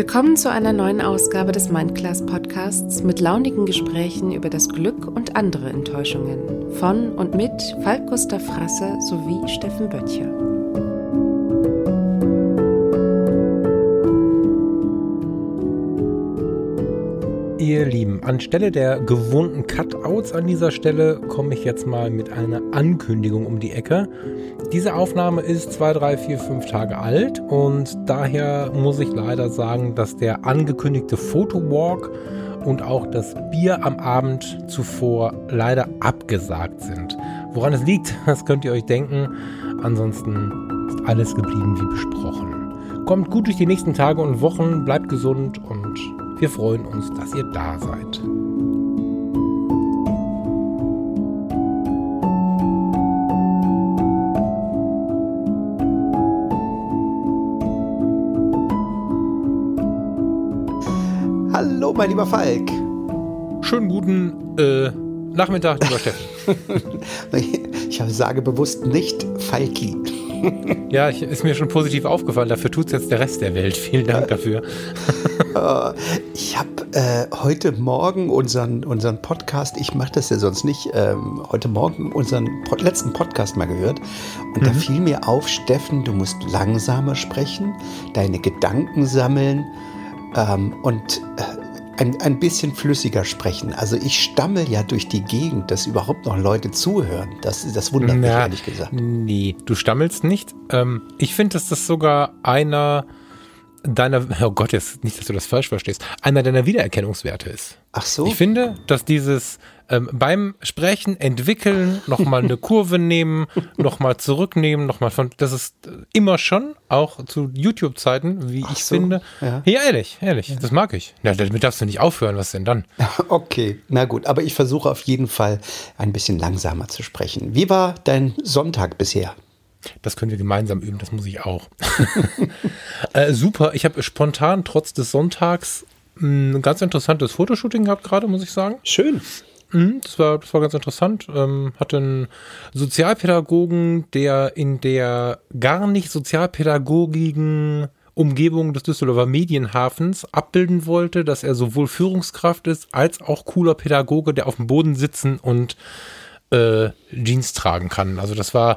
Willkommen zu einer neuen Ausgabe des Mindclass Podcasts mit launigen Gesprächen über das Glück und andere Enttäuschungen von und mit Falk Gustav Frasse sowie Steffen Böttcher. Ihr Lieben, anstelle der gewohnten Cutouts an dieser Stelle komme ich jetzt mal mit einer Ankündigung um die Ecke. Diese Aufnahme ist zwei, drei, vier, fünf Tage alt und daher muss ich leider sagen, dass der angekündigte Fotowalk und auch das Bier am Abend zuvor leider abgesagt sind. Woran es liegt, das könnt ihr euch denken. Ansonsten ist alles geblieben wie besprochen. Kommt gut durch die nächsten Tage und Wochen, bleibt gesund und wir freuen uns, dass ihr da seid. Hallo, mein lieber Falk. Schönen guten äh, Nachmittag, lieber Steffen. ich sage bewusst nicht Falki. Ja, ich, ist mir schon positiv aufgefallen. Dafür tut es jetzt der Rest der Welt. Vielen Dank dafür. ich habe äh, heute Morgen unseren, unseren Podcast, ich mache das ja sonst nicht, ähm, heute Morgen unseren Pod letzten Podcast mal gehört. Und mhm. da fiel mir auf, Steffen, du musst langsamer sprechen, deine Gedanken sammeln ähm, und äh, ein, ein bisschen flüssiger sprechen. Also ich stammel ja durch die Gegend, dass überhaupt noch Leute zuhören. Das, das wundert Na, mich ehrlich gesagt. Nee, du stammelst nicht. Ähm, ich finde, dass das sogar einer deiner, oh Gott, jetzt nicht, dass du das falsch verstehst, einer deiner Wiedererkennungswerte ist. Ach so. Ich finde, dass dieses ähm, beim Sprechen entwickeln, nochmal eine Kurve nehmen, nochmal zurücknehmen, nochmal von, das ist immer schon, auch zu YouTube-Zeiten, wie Ach ich so, finde. Ja. ja, ehrlich, ehrlich, ja. das mag ich. Ja, damit darfst du nicht aufhören, was denn dann? Okay, na gut, aber ich versuche auf jeden Fall ein bisschen langsamer zu sprechen. Wie war dein Sonntag bisher? Das können wir gemeinsam üben, das muss ich auch. äh, super, ich habe spontan trotz des Sonntags ein ganz interessantes Fotoshooting gehabt gerade, muss ich sagen. Schön. Mhm, das, war, das war ganz interessant. Ähm, hatte einen Sozialpädagogen, der in der gar nicht sozialpädagogigen Umgebung des Düsseldorfer Medienhafens abbilden wollte, dass er sowohl Führungskraft ist als auch cooler Pädagoge, der auf dem Boden sitzen und äh, Jeans tragen kann. Also das war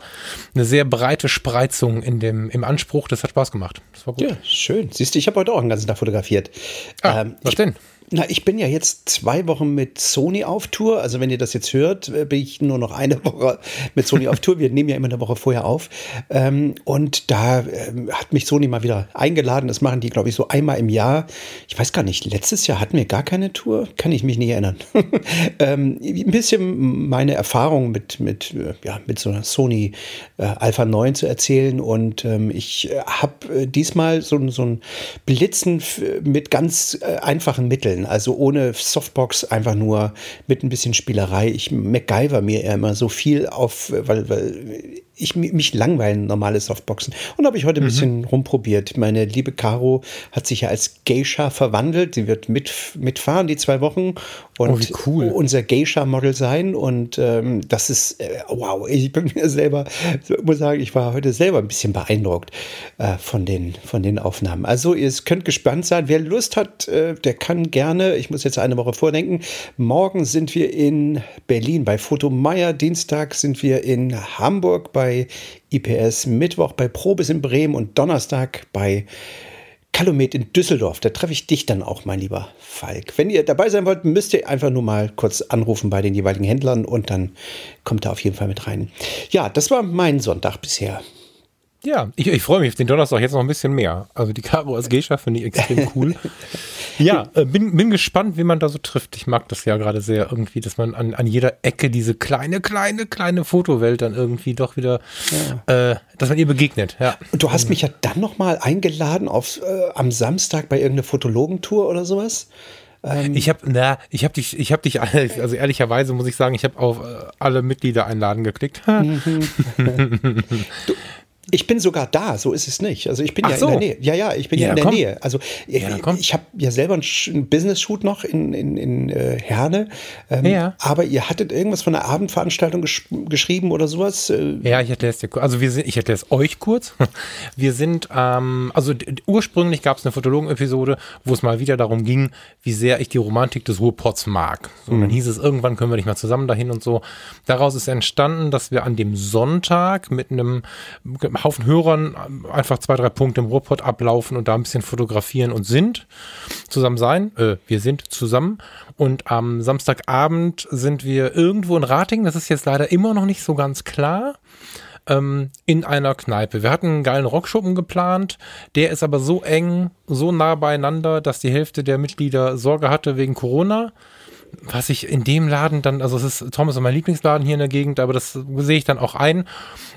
eine sehr breite Spreizung in dem, im Anspruch. Das hat Spaß gemacht. Das war gut. Ja, schön. Siehst du, ich habe heute auch einen ganzen Tag fotografiert. Ah, ähm, was ich, denn? Na, ich bin ja jetzt zwei Wochen mit Sony auf Tour. Also wenn ihr das jetzt hört, äh, bin ich nur noch eine Woche mit Sony auf Tour. Wir nehmen ja immer eine Woche vorher auf. Ähm, und da ähm, hat mich Sony mal wieder eingeladen. Das machen die, glaube ich, so einmal im Jahr. Ich weiß gar nicht, letztes Jahr hatten wir gar keine Tour. Kann ich mich nicht erinnern. ähm, ein bisschen meine Erfahrung mit, mit, äh, ja, mit so einer Sony äh, Alpha 9 zu erzählen. Und ich habe diesmal so, so ein Blitzen mit ganz einfachen Mitteln also ohne Softbox, einfach nur mit ein bisschen Spielerei. Ich MacGyver mir immer so viel auf, weil, weil ich mich langweilen normale Softboxen. Und habe ich heute ein mhm. bisschen rumprobiert. Meine liebe Caro hat sich ja als Geisha verwandelt. Sie wird mit, mitfahren die zwei Wochen und oh, cool. unser Geisha-Model sein. Und ähm, das ist, äh, wow, ich bin mir selber, muss sagen, ich war heute selber ein bisschen beeindruckt äh, von, den, von den Aufnahmen. Also ihr könnt gespannt sein. Wer Lust hat, äh, der kann gerne, ich muss jetzt eine Woche vordenken, morgen sind wir in Berlin bei Foto Meier, Dienstag sind wir in Hamburg bei bei IPS, Mittwoch bei Probes in Bremen und Donnerstag bei Calumet in Düsseldorf. Da treffe ich dich dann auch, mein lieber Falk. Wenn ihr dabei sein wollt, müsst ihr einfach nur mal kurz anrufen bei den jeweiligen Händlern und dann kommt er auf jeden Fall mit rein. Ja, das war mein Sonntag bisher. Ja, ich, ich freue mich auf den Donnerstag jetzt noch ein bisschen mehr. Also die Caro als Geisha finde ich extrem cool. ja, äh, bin, bin gespannt, wie man da so trifft. Ich mag das ja gerade sehr irgendwie, dass man an, an jeder Ecke diese kleine, kleine, kleine Fotowelt dann irgendwie doch wieder, ja. äh, dass man ihr begegnet. Ja. Und du hast mich ja dann nochmal eingeladen auf, äh, am Samstag bei irgendeiner Fotologentour oder sowas. Ähm ich habe, na, ich habe dich, ich habe dich, also ehrlicherweise muss ich sagen, ich habe auf äh, alle Mitglieder einladen geklickt. Mhm. du, Ich bin sogar da, so ist es nicht. Also ich bin Ach ja so. in der Nähe. Ja, ja, ich bin ja, Ja, in der komm. Nähe. Also ich, Ja, ich habe ja selber einen, Business-Shoot noch in, in, in äh, Herne. Ähm, Ja. Aber ihr hattet irgendwas von einer Abendveranstaltung gesch geschrieben oder sowas? Äh, Ja, ich erkläre es dir kurz. Also wir sind, ich erkläre es euch kurz. Wir sind, ähm, also ursprünglich gab es eine Fotologen-Episode, wo es mal wieder darum ging, wie sehr ich die Romantik des Ruhrpots mag. So, und dann hieß es, irgendwann können wir nicht mehr zusammen dahin und so. Daraus ist entstanden, dass wir an dem Sonntag mit einem Haufen Hörern einfach zwei, drei Punkte im Ruhrpott ablaufen und da ein bisschen fotografieren und sind zusammen sein. Äh, wir sind zusammen. Und am Samstagabend sind wir irgendwo in Ratingen. Das ist jetzt leider immer noch nicht so ganz klar ähm, in einer Kneipe. Wir hatten einen geilen Rockschuppen geplant, der ist aber so eng, so nah beieinander, dass die Hälfte der Mitglieder Sorge hatte wegen Corona. Was ich in dem Laden dann, also es ist Thomas mein Lieblingsladen hier in der Gegend, aber das sehe ich dann auch ein.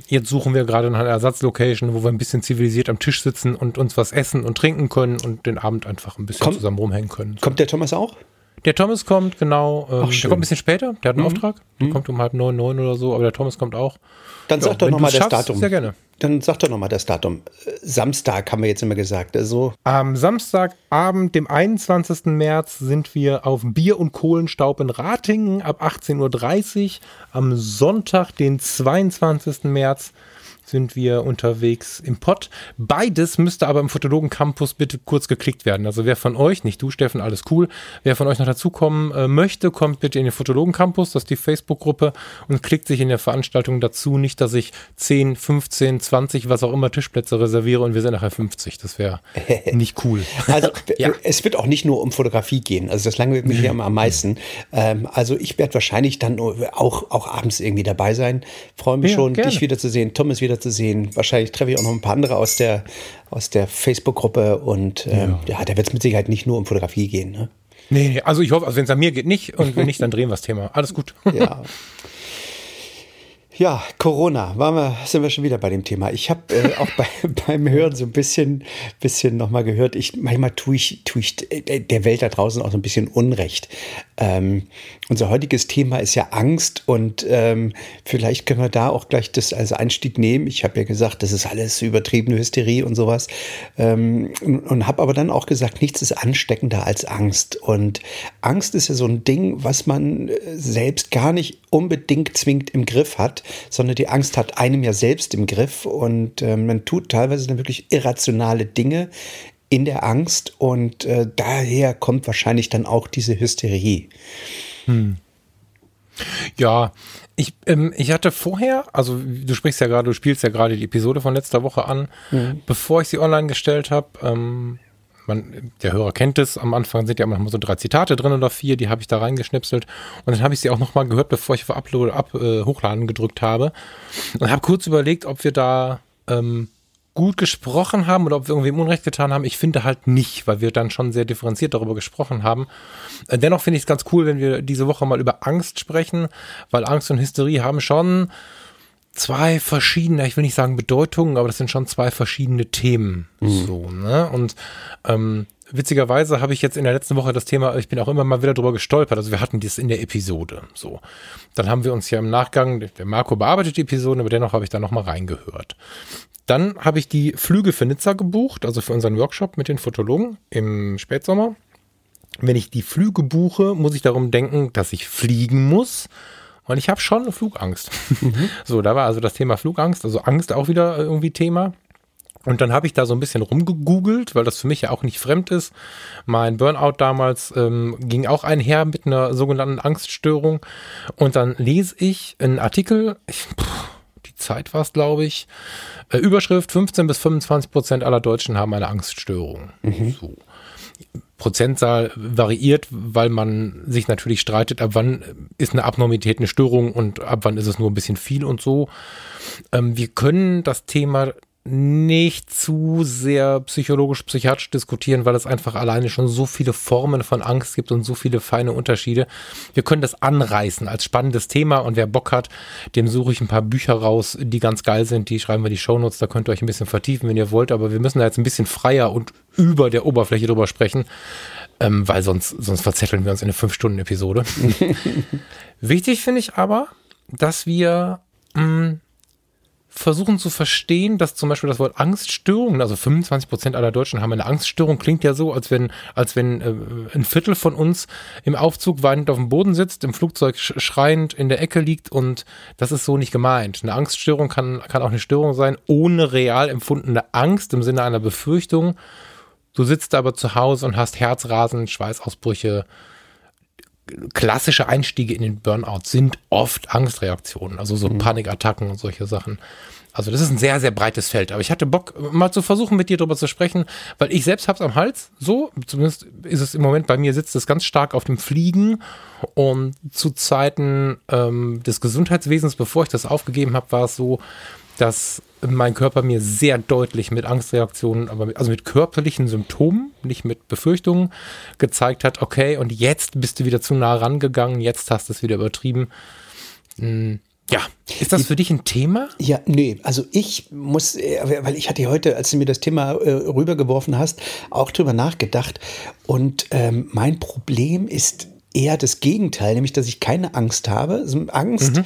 Jetzt suchen wir gerade einer Ersatzlocation, wo wir ein bisschen zivilisiert am Tisch sitzen und uns was essen und trinken können und den Abend einfach ein bisschen Komm- zusammen rumhängen können. Kommt der Thomas auch? Der Thomas kommt, genau. Ähm, der schön. kommt ein bisschen später. Der hat einen Auftrag. Der kommt um halb neun, neun oder so, aber der Thomas kommt auch. Dann Ja, sag doch nochmal das schaffst, Datum. Sehr gerne. Dann sag doch nochmal das Datum. Äh, Samstag haben wir jetzt immer gesagt. Also Am Samstagabend, dem 21. März, sind wir auf Bier und Kohlenstaub in Ratingen ab 18.30 Uhr. Am Sonntag, den 22. März, sind wir unterwegs im Pott. Beides müsste aber im Fotologen Campus bitte kurz geklickt werden. Also wer von euch, nicht du Steffen, alles cool, wer von euch noch dazukommen äh, möchte, kommt bitte in den Fotologen Campus, das ist die Facebook-Gruppe und klickt sich in der Veranstaltung dazu. Nicht, dass ich 10, 15, 20, was auch immer Tischplätze reserviere und wir sind nachher 50. Das wäre nicht cool. Also Ja. es wird auch nicht nur um Fotografie gehen. Also das langweilt mich hier immer am meisten. Ähm, also ich werde wahrscheinlich dann auch, auch abends irgendwie dabei sein. Freue mich Ja, schon, gerne. dich wiederzusehen, Thomas wiederzusehen. Wahrscheinlich treffe ich auch noch ein paar andere aus der, aus der Facebook-Gruppe. Und ähm, ja. da wird es mit Sicherheit nicht nur um Fotografie gehen. Ne? Nee, nee, also ich hoffe, also wenn es an mir geht, nicht. Und wenn nicht, dann drehen wir das Thema. Alles gut. Ja. Ja, Corona, wir, sind wir schon wieder bei dem Thema. Ich habe äh, auch bei, beim Hören so ein bisschen, bisschen nochmal gehört, ich, manchmal tue ich, tue ich äh, der Welt da draußen auch so ein bisschen Unrecht. Ähm, unser heutiges Thema ist ja Angst und ähm, vielleicht können wir da auch gleich das als Einstieg nehmen. Ich habe ja gesagt, das ist alles übertriebene Hysterie und sowas. Ähm, und und habe aber dann auch gesagt, nichts ist ansteckender als Angst. Und Angst ist ja so ein Ding, was man äh, selbst gar nicht unbedingt zwingend im Griff hat, sondern die Angst hat einem ja selbst im Griff und äh, man tut teilweise dann wirklich irrationale Dinge in der Angst und äh, daher kommt wahrscheinlich dann auch diese Hysterie. Ja, ich, ähm, ich hatte vorher, also du sprichst ja gerade, du spielst ja gerade die Episode von letzter Woche an, bevor ich sie online gestellt habe. Ähm, man, der Hörer kennt es, am Anfang sind ja immer so drei Zitate drin oder vier, die habe ich da reingeschnipselt und dann habe ich sie auch nochmal gehört, bevor ich für Upload, ab, äh, Hochladen gedrückt habe und habe kurz überlegt, ob wir da ähm, gut gesprochen haben oder ob wir irgendwem Unrecht getan haben. Ich finde halt nicht, weil wir dann schon sehr differenziert darüber gesprochen haben. Äh, Dennoch finde ich es ganz cool, wenn wir diese Woche mal über Angst sprechen, weil Angst und Hysterie haben schon zwei verschiedene, ich will nicht sagen Bedeutungen, aber das sind schon zwei verschiedene Themen. So, ne? Und ähm, witzigerweise habe ich jetzt in der letzten Woche das Thema, ich bin auch immer mal wieder drüber gestolpert. Also wir hatten das in der Episode. So. Dann haben wir uns ja im Nachgang, der Marco bearbeitet die Episode, aber dennoch habe ich da nochmal reingehört. Dann habe ich die Flüge für Nizza gebucht, also für unseren Workshop mit den Fotologen im Spätsommer. Wenn ich die Flüge buche, muss ich darum denken, dass ich fliegen muss. Und ich habe schon Flugangst. So, da war also das Thema Flugangst, also Angst auch wieder irgendwie Thema. Und dann habe ich da so ein bisschen rumgegoogelt, weil das für mich ja auch nicht fremd ist. Mein Burnout damals ähm, ging auch einher mit einer sogenannten Angststörung. Und dann lese ich einen Artikel, ich, pff, die Zeit war es, glaube ich, äh, Überschrift 15 bis 25 Prozent aller Deutschen haben eine Angststörung. So. Prozentzahl variiert, weil man sich natürlich streitet, ab wann ist eine Abnormität eine Störung und ab wann ist es nur ein bisschen viel und so. Ähm, wir können das Thema nicht zu sehr psychologisch-psychiatrisch diskutieren, weil es einfach alleine schon so viele Formen von Angst gibt und so viele feine Unterschiede. Wir können das anreißen als spannendes Thema und wer Bock hat, dem suche ich ein paar Bücher raus, die ganz geil sind. Die schreiben wir die Shownotes, da könnt ihr euch ein bisschen vertiefen, wenn ihr wollt, aber wir müssen da jetzt ein bisschen freier und über der Oberfläche drüber sprechen, ähm, weil sonst, sonst verzetteln wir uns in eine 5-Stunden-Episode. Wichtig finde ich aber, dass wir mh, versuchen zu verstehen, dass zum Beispiel das Wort Angststörung, also 25 Prozent aller Deutschen haben eine Angststörung, klingt ja so, als wenn, als wenn äh, ein Viertel von uns im Aufzug weinend auf dem Boden sitzt, im Flugzeug schreiend in der Ecke liegt und das ist so nicht gemeint. Eine Angststörung kann, kann auch eine Störung sein, ohne real empfundene Angst im Sinne einer Befürchtung. Du sitzt aber zu Hause und hast Herzrasen, Schweißausbrüche, klassische Einstiege in den Burnout sind oft Angstreaktionen, also so mhm. Panikattacken und solche Sachen. Also das ist ein sehr, sehr breites Feld. Aber ich hatte Bock, mal zu versuchen, mit dir darüber zu sprechen, weil ich selbst hab's am Hals. So, zumindest ist es im Moment bei mir, sitzt es ganz stark auf dem Fliegen. Und zu Zeiten ähm, des Gesundheitswesens, bevor ich das aufgegeben habe, war es so, dass mein Körper mir sehr deutlich mit Angstreaktionen, aber mit, also mit körperlichen Symptomen, nicht mit Befürchtungen, gezeigt hat, okay, und jetzt bist du wieder zu nah rangegangen, jetzt hast du es wieder übertrieben. Hm, ja, ist das für dich ein Thema? Ja, nee, also ich muss, äh, weil ich hatte heute, als du mir das Thema äh, rübergeworfen hast, auch drüber nachgedacht. Und ähm, mein Problem ist eher das Gegenteil, nämlich dass ich keine Angst habe. Angst mhm.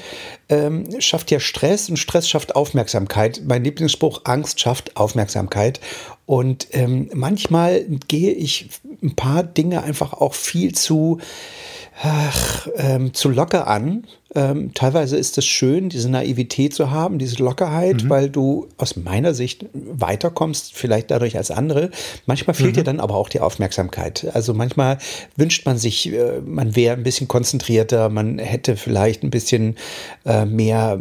ähm, schafft ja Stress und Stress schafft Aufmerksamkeit. Mein Lieblingsspruch, Angst schafft Aufmerksamkeit. Und ähm, manchmal gehe ich ein paar Dinge einfach auch viel zu, ach, ähm, zu locker an ähm, teilweise ist es schön, diese Naivität zu haben, diese Lockerheit, mhm. weil du aus meiner Sicht weiterkommst, vielleicht dadurch als andere. Manchmal fehlt mhm. dir dann aber auch die Aufmerksamkeit. Also manchmal wünscht man sich, äh, man wäre ein bisschen konzentrierter, man hätte vielleicht ein bisschen äh, mehr,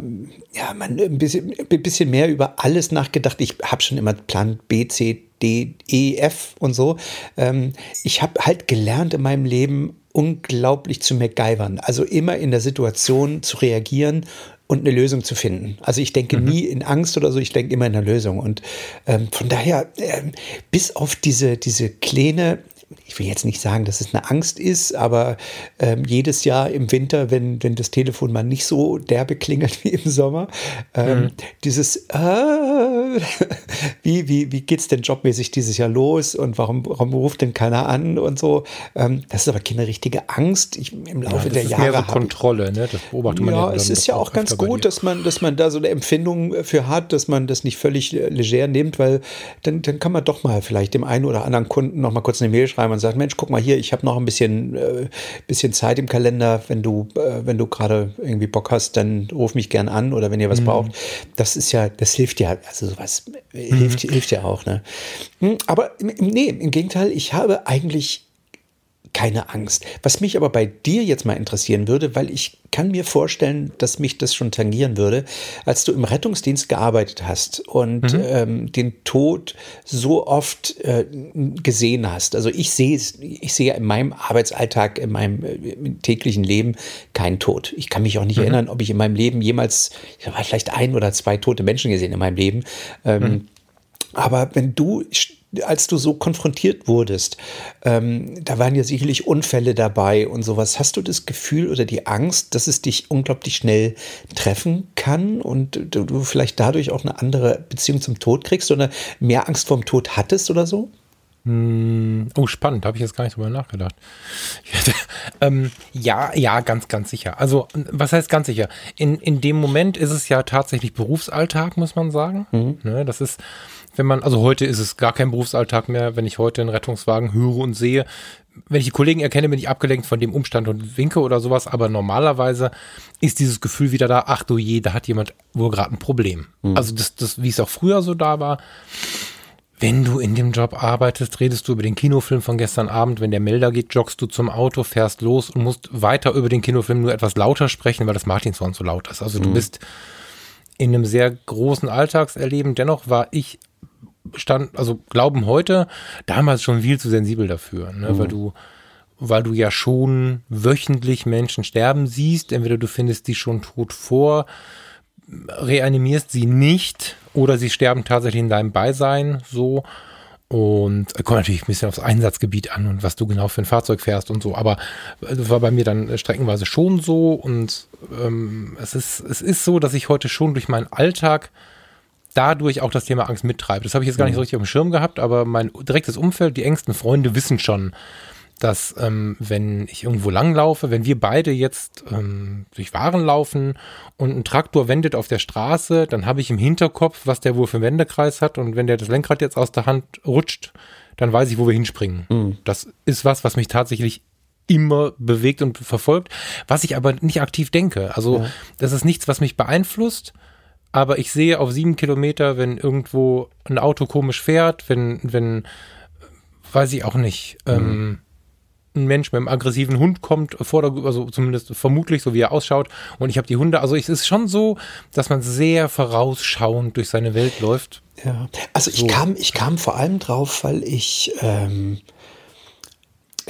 ja, man ein bisschen, ein bisschen mehr über alles nachgedacht. Ich habe schon immer Plan B, C, D, E, F und so. Ähm, ich habe halt gelernt in meinem Leben, unglaublich zu MacGyvern. Also immer in der Situation zu reagieren und eine Lösung zu finden. Also ich denke mhm. nie in Angst oder so, ich denke immer in einer Lösung. Und ähm, von daher, ähm, bis auf diese, diese kleine ich will jetzt nicht sagen, dass es eine Angst ist, aber ähm, jedes Jahr im Winter, wenn, wenn das Telefon mal nicht so derbe klingelt wie im Sommer, ähm, mhm. dieses äh, wie, wie, wie geht es denn jobmäßig dieses Jahr los und warum, warum ruft denn keiner an und so. Ähm, das ist aber keine richtige Angst. Ich, Im Laufe ja, der Jahre. Mehr so Kontrolle, ne? Das beobachtet man ja. Ja, es ist ja auch ganz gut, dass man, dass man da so eine Empfindung für hat, dass man das nicht völlig leger nimmt, weil dann, dann kann man doch mal vielleicht dem einen oder anderen Kunden noch mal kurz eine Mail schreiben schreiben und sagt, Mensch, guck mal hier, ich habe noch ein bisschen, äh, bisschen Zeit im Kalender, wenn du, äh, wenn du gerade irgendwie Bock hast, dann ruf mich gern an oder wenn ihr was mhm. braucht. Das ist ja, das hilft ja, also sowas mhm. hilft, hilft ja auch, ne? Hm, aber nee, im Gegenteil, ich habe eigentlich keine Angst. Was mich aber bei dir jetzt mal interessieren würde, weil ich kann mir vorstellen, dass mich das schon tangieren würde, als du im Rettungsdienst gearbeitet hast und mhm. ähm, den Tod so oft äh, gesehen hast. Also ich sehe ich sehe in meinem Arbeitsalltag, in meinem äh, täglichen Leben keinen Tod. Ich kann mich auch nicht mhm. erinnern, ob ich in meinem Leben jemals, ich habe vielleicht ein oder zwei tote Menschen gesehen in meinem Leben. Ähm, mhm. Aber wenn du als du so konfrontiert wurdest, ähm, da waren ja sicherlich Unfälle dabei und sowas. Hast du das Gefühl oder die Angst, dass es dich unglaublich schnell treffen kann und du, du vielleicht dadurch auch eine andere Beziehung zum Tod kriegst oder mehr Angst vorm Tod hattest oder so? Hm, oh, spannend, habe ich jetzt gar nicht drüber nachgedacht. ähm, ja, ja, ganz, ganz sicher. Also, was heißt ganz sicher? In, in dem Moment ist es ja tatsächlich Berufsalltag, muss man sagen. Mhm. Ne, das ist, wenn man, also heute ist es gar kein Berufsalltag mehr, wenn ich heute einen Rettungswagen höre und sehe. Wenn ich die Kollegen erkenne, bin ich abgelenkt von dem Umstand und winke oder sowas, aber normalerweise ist dieses Gefühl wieder da, ach du je, da hat jemand wohl gerade ein Problem. Mhm. Also das, das, wie es auch früher so da war. Wenn du in dem Job arbeitest, redest du über den Kinofilm von gestern Abend. Wenn der Melder geht, joggst du zum Auto, fährst los und musst weiter über den Kinofilm nur etwas lauter sprechen, weil das Martinshorn so laut ist. Also mhm. du bist in einem sehr großen Alltagserleben. Dennoch war ich stand, also glauben heute, damals schon viel zu sensibel dafür, ne? Mhm. weil du weil du ja schon wöchentlich Menschen sterben siehst. Entweder du findest die schon tot vor, reanimierst sie nicht oder sie sterben tatsächlich in deinem Beisein so. Und kommt natürlich ein bisschen aufs Einsatzgebiet an und was du genau für ein Fahrzeug fährst und so. Aber das war bei mir dann streckenweise schon so. Und ähm, es, ist, es ist so, dass ich heute schon durch meinen Alltag dadurch auch das Thema Angst mittreibt. Das habe ich jetzt gar nicht so mhm. richtig auf dem Schirm gehabt, aber mein direktes Umfeld, die engsten Freunde wissen schon, dass ähm, wenn ich irgendwo langlaufe, wenn wir beide jetzt ähm, durch Waren laufen und ein Traktor wendet auf der Straße, dann habe ich im Hinterkopf, was der wohl für einen Wendekreis hat und wenn der das Lenkrad jetzt aus der Hand rutscht, dann weiß ich, wo wir hinspringen. Mhm. Das ist was, was mich tatsächlich immer bewegt und verfolgt, was ich aber nicht aktiv denke. Also ja. das ist nichts, was mich beeinflusst, aber ich sehe auf sieben Kilometer, wenn irgendwo ein Auto komisch fährt, wenn, wenn, weiß ich auch nicht, mhm. ähm, ein Mensch mit einem aggressiven Hund kommt, vor der, also zumindest vermutlich, so wie er ausschaut, und ich habe die Hunde. Also es ist schon so, dass man sehr vorausschauend durch seine Welt läuft. Ja, also so. ich kam, ich kam vor allem drauf, weil ich ähm,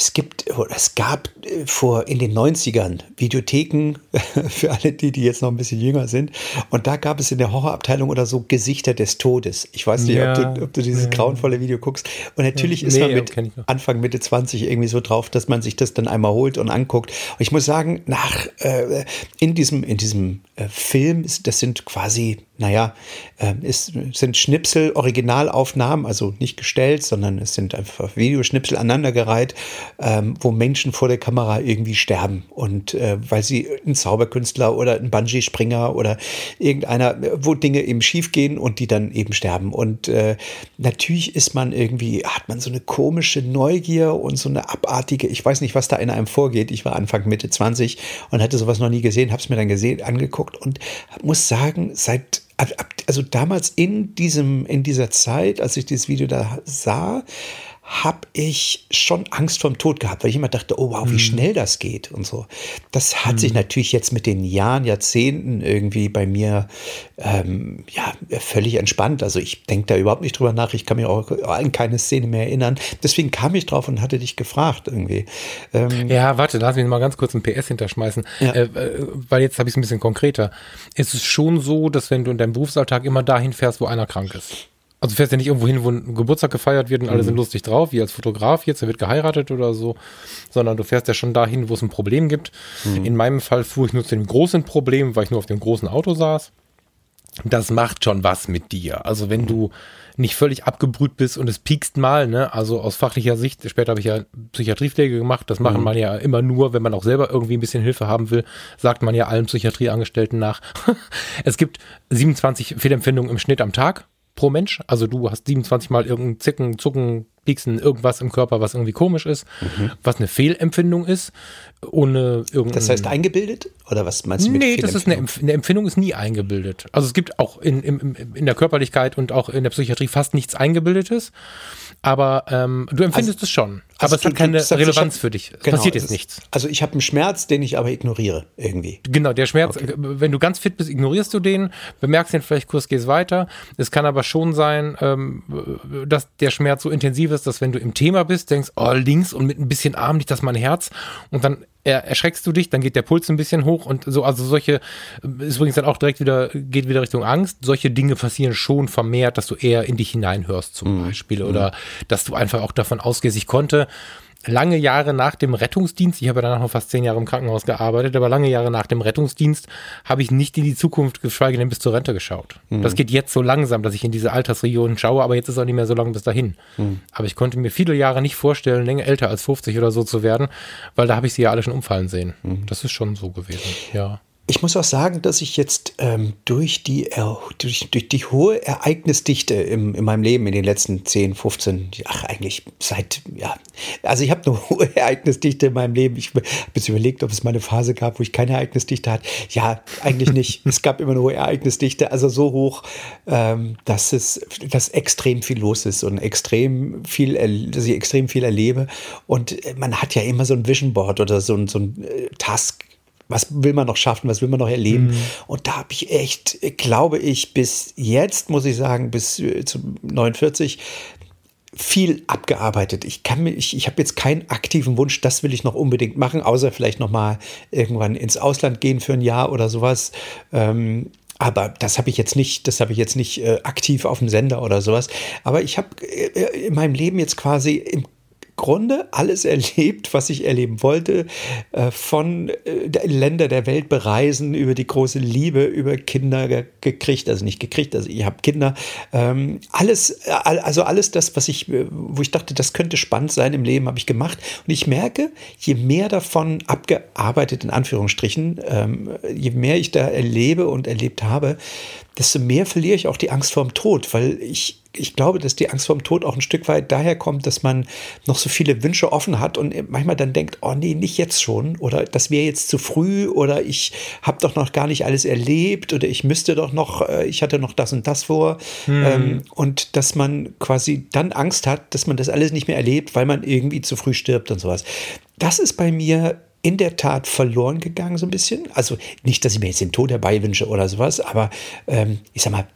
es gibt, es gab äh, vor in den 90ern Videotheken für alle die, die jetzt noch ein bisschen jünger sind. Und da gab es in der Horrorabteilung oder so Gesichter des Todes. Ich weiß nicht, ja, ob, du, ob, du, dieses ja. grauenvolle Video guckst. Und natürlich ja, ist nee, man mit Anfang, Mitte 20 irgendwie so drauf, dass man sich das dann einmal holt und anguckt. Und ich muss sagen, nach, äh, in diesem, in diesem äh, Film, das sind quasi naja, äh, es sind Schnipsel, Originalaufnahmen, also nicht gestellt, sondern es sind einfach Videoschnipsel aneinandergereiht, ähm, wo Menschen vor der Kamera irgendwie sterben. Und äh, weil sie ein Zauberkünstler oder ein Bungee-Springer oder irgendeiner, wo Dinge eben schief gehen und die dann eben sterben. Und äh, natürlich ist man irgendwie, hat man so eine komische Neugier und so eine abartige, ich weiß nicht, was da in einem vorgeht. Ich war Anfang Mitte 20 und hatte sowas noch nie gesehen, habe es mir dann gesehen, angeguckt und muss sagen, seit also damals in diesem, in dieser Zeit, als ich dieses Video da sah, habe ich schon Angst vorm Tod gehabt, weil ich immer dachte, oh wow, wie mhm. schnell das geht und so. Das hat mhm. sich natürlich jetzt mit den Jahren, Jahrzehnten irgendwie bei mir ähm, ja völlig entspannt. Also ich denke da überhaupt nicht drüber nach. Ich kann mir auch an keine Szene mehr erinnern. Deswegen kam ich drauf und hatte dich gefragt irgendwie. Ähm, ja, warte, lass mich mal ganz kurz ein PS hinterschmeißen, ja. äh, äh weil jetzt habe ich es ein bisschen konkreter. Es ist schon so, dass wenn du in deinem Berufsalltag immer dahin fährst, wo einer krank ist. Also du fährst ja nicht irgendwo hin, wo ein Geburtstag gefeiert wird und alle mhm. sind lustig drauf, wie als Fotograf jetzt, er wird geheiratet oder so, sondern du fährst ja schon dahin, wo es ein Problem gibt. Mhm. In meinem Fall fuhr ich nur zu dem großen Problem, weil ich nur auf dem großen Auto saß. Das macht schon was mit dir. Also wenn du nicht völlig abgebrüht bist und es piekst mal, ne, also aus fachlicher Sicht, später habe ich ja Psychiatriepflege gemacht, das machen mhm. man ja immer nur, wenn man auch selber irgendwie ein bisschen Hilfe haben will, sagt man ja allen Psychiatrieangestellten nach. es gibt 27 Fehlempfindungen im Schnitt am Tag pro Mensch. Also du hast 27 Mal irgendein Zicken, Zucken, Pieksen, irgendwas im Körper, was irgendwie komisch ist, mhm. was eine Fehlempfindung ist, ohne irgendein. Das heißt eingebildet? Oder was meinst du mit Nee, das ist eine, Empf eine Empfindung ist nie eingebildet. Also es gibt auch in, in, in der Körperlichkeit und auch in der Psychiatrie fast nichts Eingebildetes. Aber ähm, du empfindest also, es schon. Aber also es hat keine sagst, Relevanz hab, für dich. Es genau, passiert jetzt nichts. Also ich habe einen Schmerz, den ich aber ignoriere irgendwie. Genau, der Schmerz, okay. wenn du ganz fit bist, ignorierst du den, bemerkst den vielleicht kurz, gehst weiter. Es kann aber schon sein, ähm, dass der Schmerz so intensiv ist, dass wenn du im Thema bist, denkst, oh, links und mit ein bisschen Arm liegt das mein Herz und dann erschreckst du dich, dann geht der Puls ein bisschen hoch und so, also solche, ist übrigens dann auch direkt wieder, geht wieder Richtung Angst. Solche Dinge passieren schon vermehrt, dass du eher in dich hineinhörst zum mhm. Beispiel oder dass du einfach auch davon ausgehst, ich konnte lange Jahre nach dem Rettungsdienst, ich habe danach noch fast zehn Jahre im Krankenhaus gearbeitet, aber lange Jahre nach dem Rettungsdienst habe ich nicht in die Zukunft, geschweige denn bis zur Rente geschaut. Mhm. Das geht jetzt so langsam, dass ich in diese Altersregionen schaue, aber jetzt ist auch nicht mehr so lange bis dahin. Mhm. Aber ich konnte mir viele Jahre nicht vorstellen, länger älter als 50 oder so zu werden, weil da habe ich sie ja alle schon umfallen sehen. Mhm. Das ist schon so gewesen, ja. Ich muss auch sagen, dass ich jetzt ähm, durch, die, durch, durch die hohe Ereignisdichte im, in meinem Leben in den letzten 10, 15, ach eigentlich seit, ja, also ich habe eine hohe Ereignisdichte in meinem Leben. Ich habe jetzt überlegt, ob es mal eine Phase gab, wo ich keine Ereignisdichte hatte. Ja, eigentlich nicht. es gab immer eine hohe Ereignisdichte, also so hoch, ähm, dass es dass extrem viel los ist und extrem viel, dass ich extrem viel erlebe. Und man hat ja immer so ein Vision Board oder so, so ein äh, Task was will man noch schaffen, was will man noch erleben. Mhm. Und da habe ich echt, glaube ich, bis jetzt, muss ich sagen, bis äh, zu 49 viel abgearbeitet. Ich kann mir, ich, ich habe jetzt keinen aktiven Wunsch, das will ich noch unbedingt machen, außer vielleicht noch mal irgendwann ins Ausland gehen für ein Jahr oder sowas. Ähm, aber das habe ich jetzt nicht, das habe ich jetzt nicht äh, aktiv auf dem Sender oder sowas. Aber ich habe äh, in meinem Leben jetzt quasi im Grunde alles erlebt, was ich erleben wollte, äh, von äh, Länder der Welt bereisen, über die große Liebe, über Kinder ge gekriegt, also nicht gekriegt, also ich habe Kinder, ähm, alles, also alles das, was ich, äh, wo ich dachte, das könnte spannend sein im Leben, habe ich gemacht. Und ich merke, je mehr davon abgearbeitet, in Anführungsstrichen, ähm, je mehr ich da erlebe und erlebt habe, desto mehr verliere ich auch die Angst vorm Tod, weil ich ich glaube, dass die Angst vor dem Tod auch ein Stück weit daher kommt, dass man noch so viele Wünsche offen hat und manchmal dann denkt, oh nee, nicht jetzt schon oder das wäre jetzt zu früh oder ich habe doch noch gar nicht alles erlebt oder ich müsste doch noch, äh, ich hatte noch das und das vor hm. ähm, und dass man quasi dann Angst hat, dass man das alles nicht mehr erlebt, weil man irgendwie zu früh stirbt und sowas. Das ist bei mir in der Tat verloren gegangen, so ein bisschen. Also nicht, dass ich mir jetzt den Tod herbeiwünsche oder sowas, aber ähm, ich sag mal,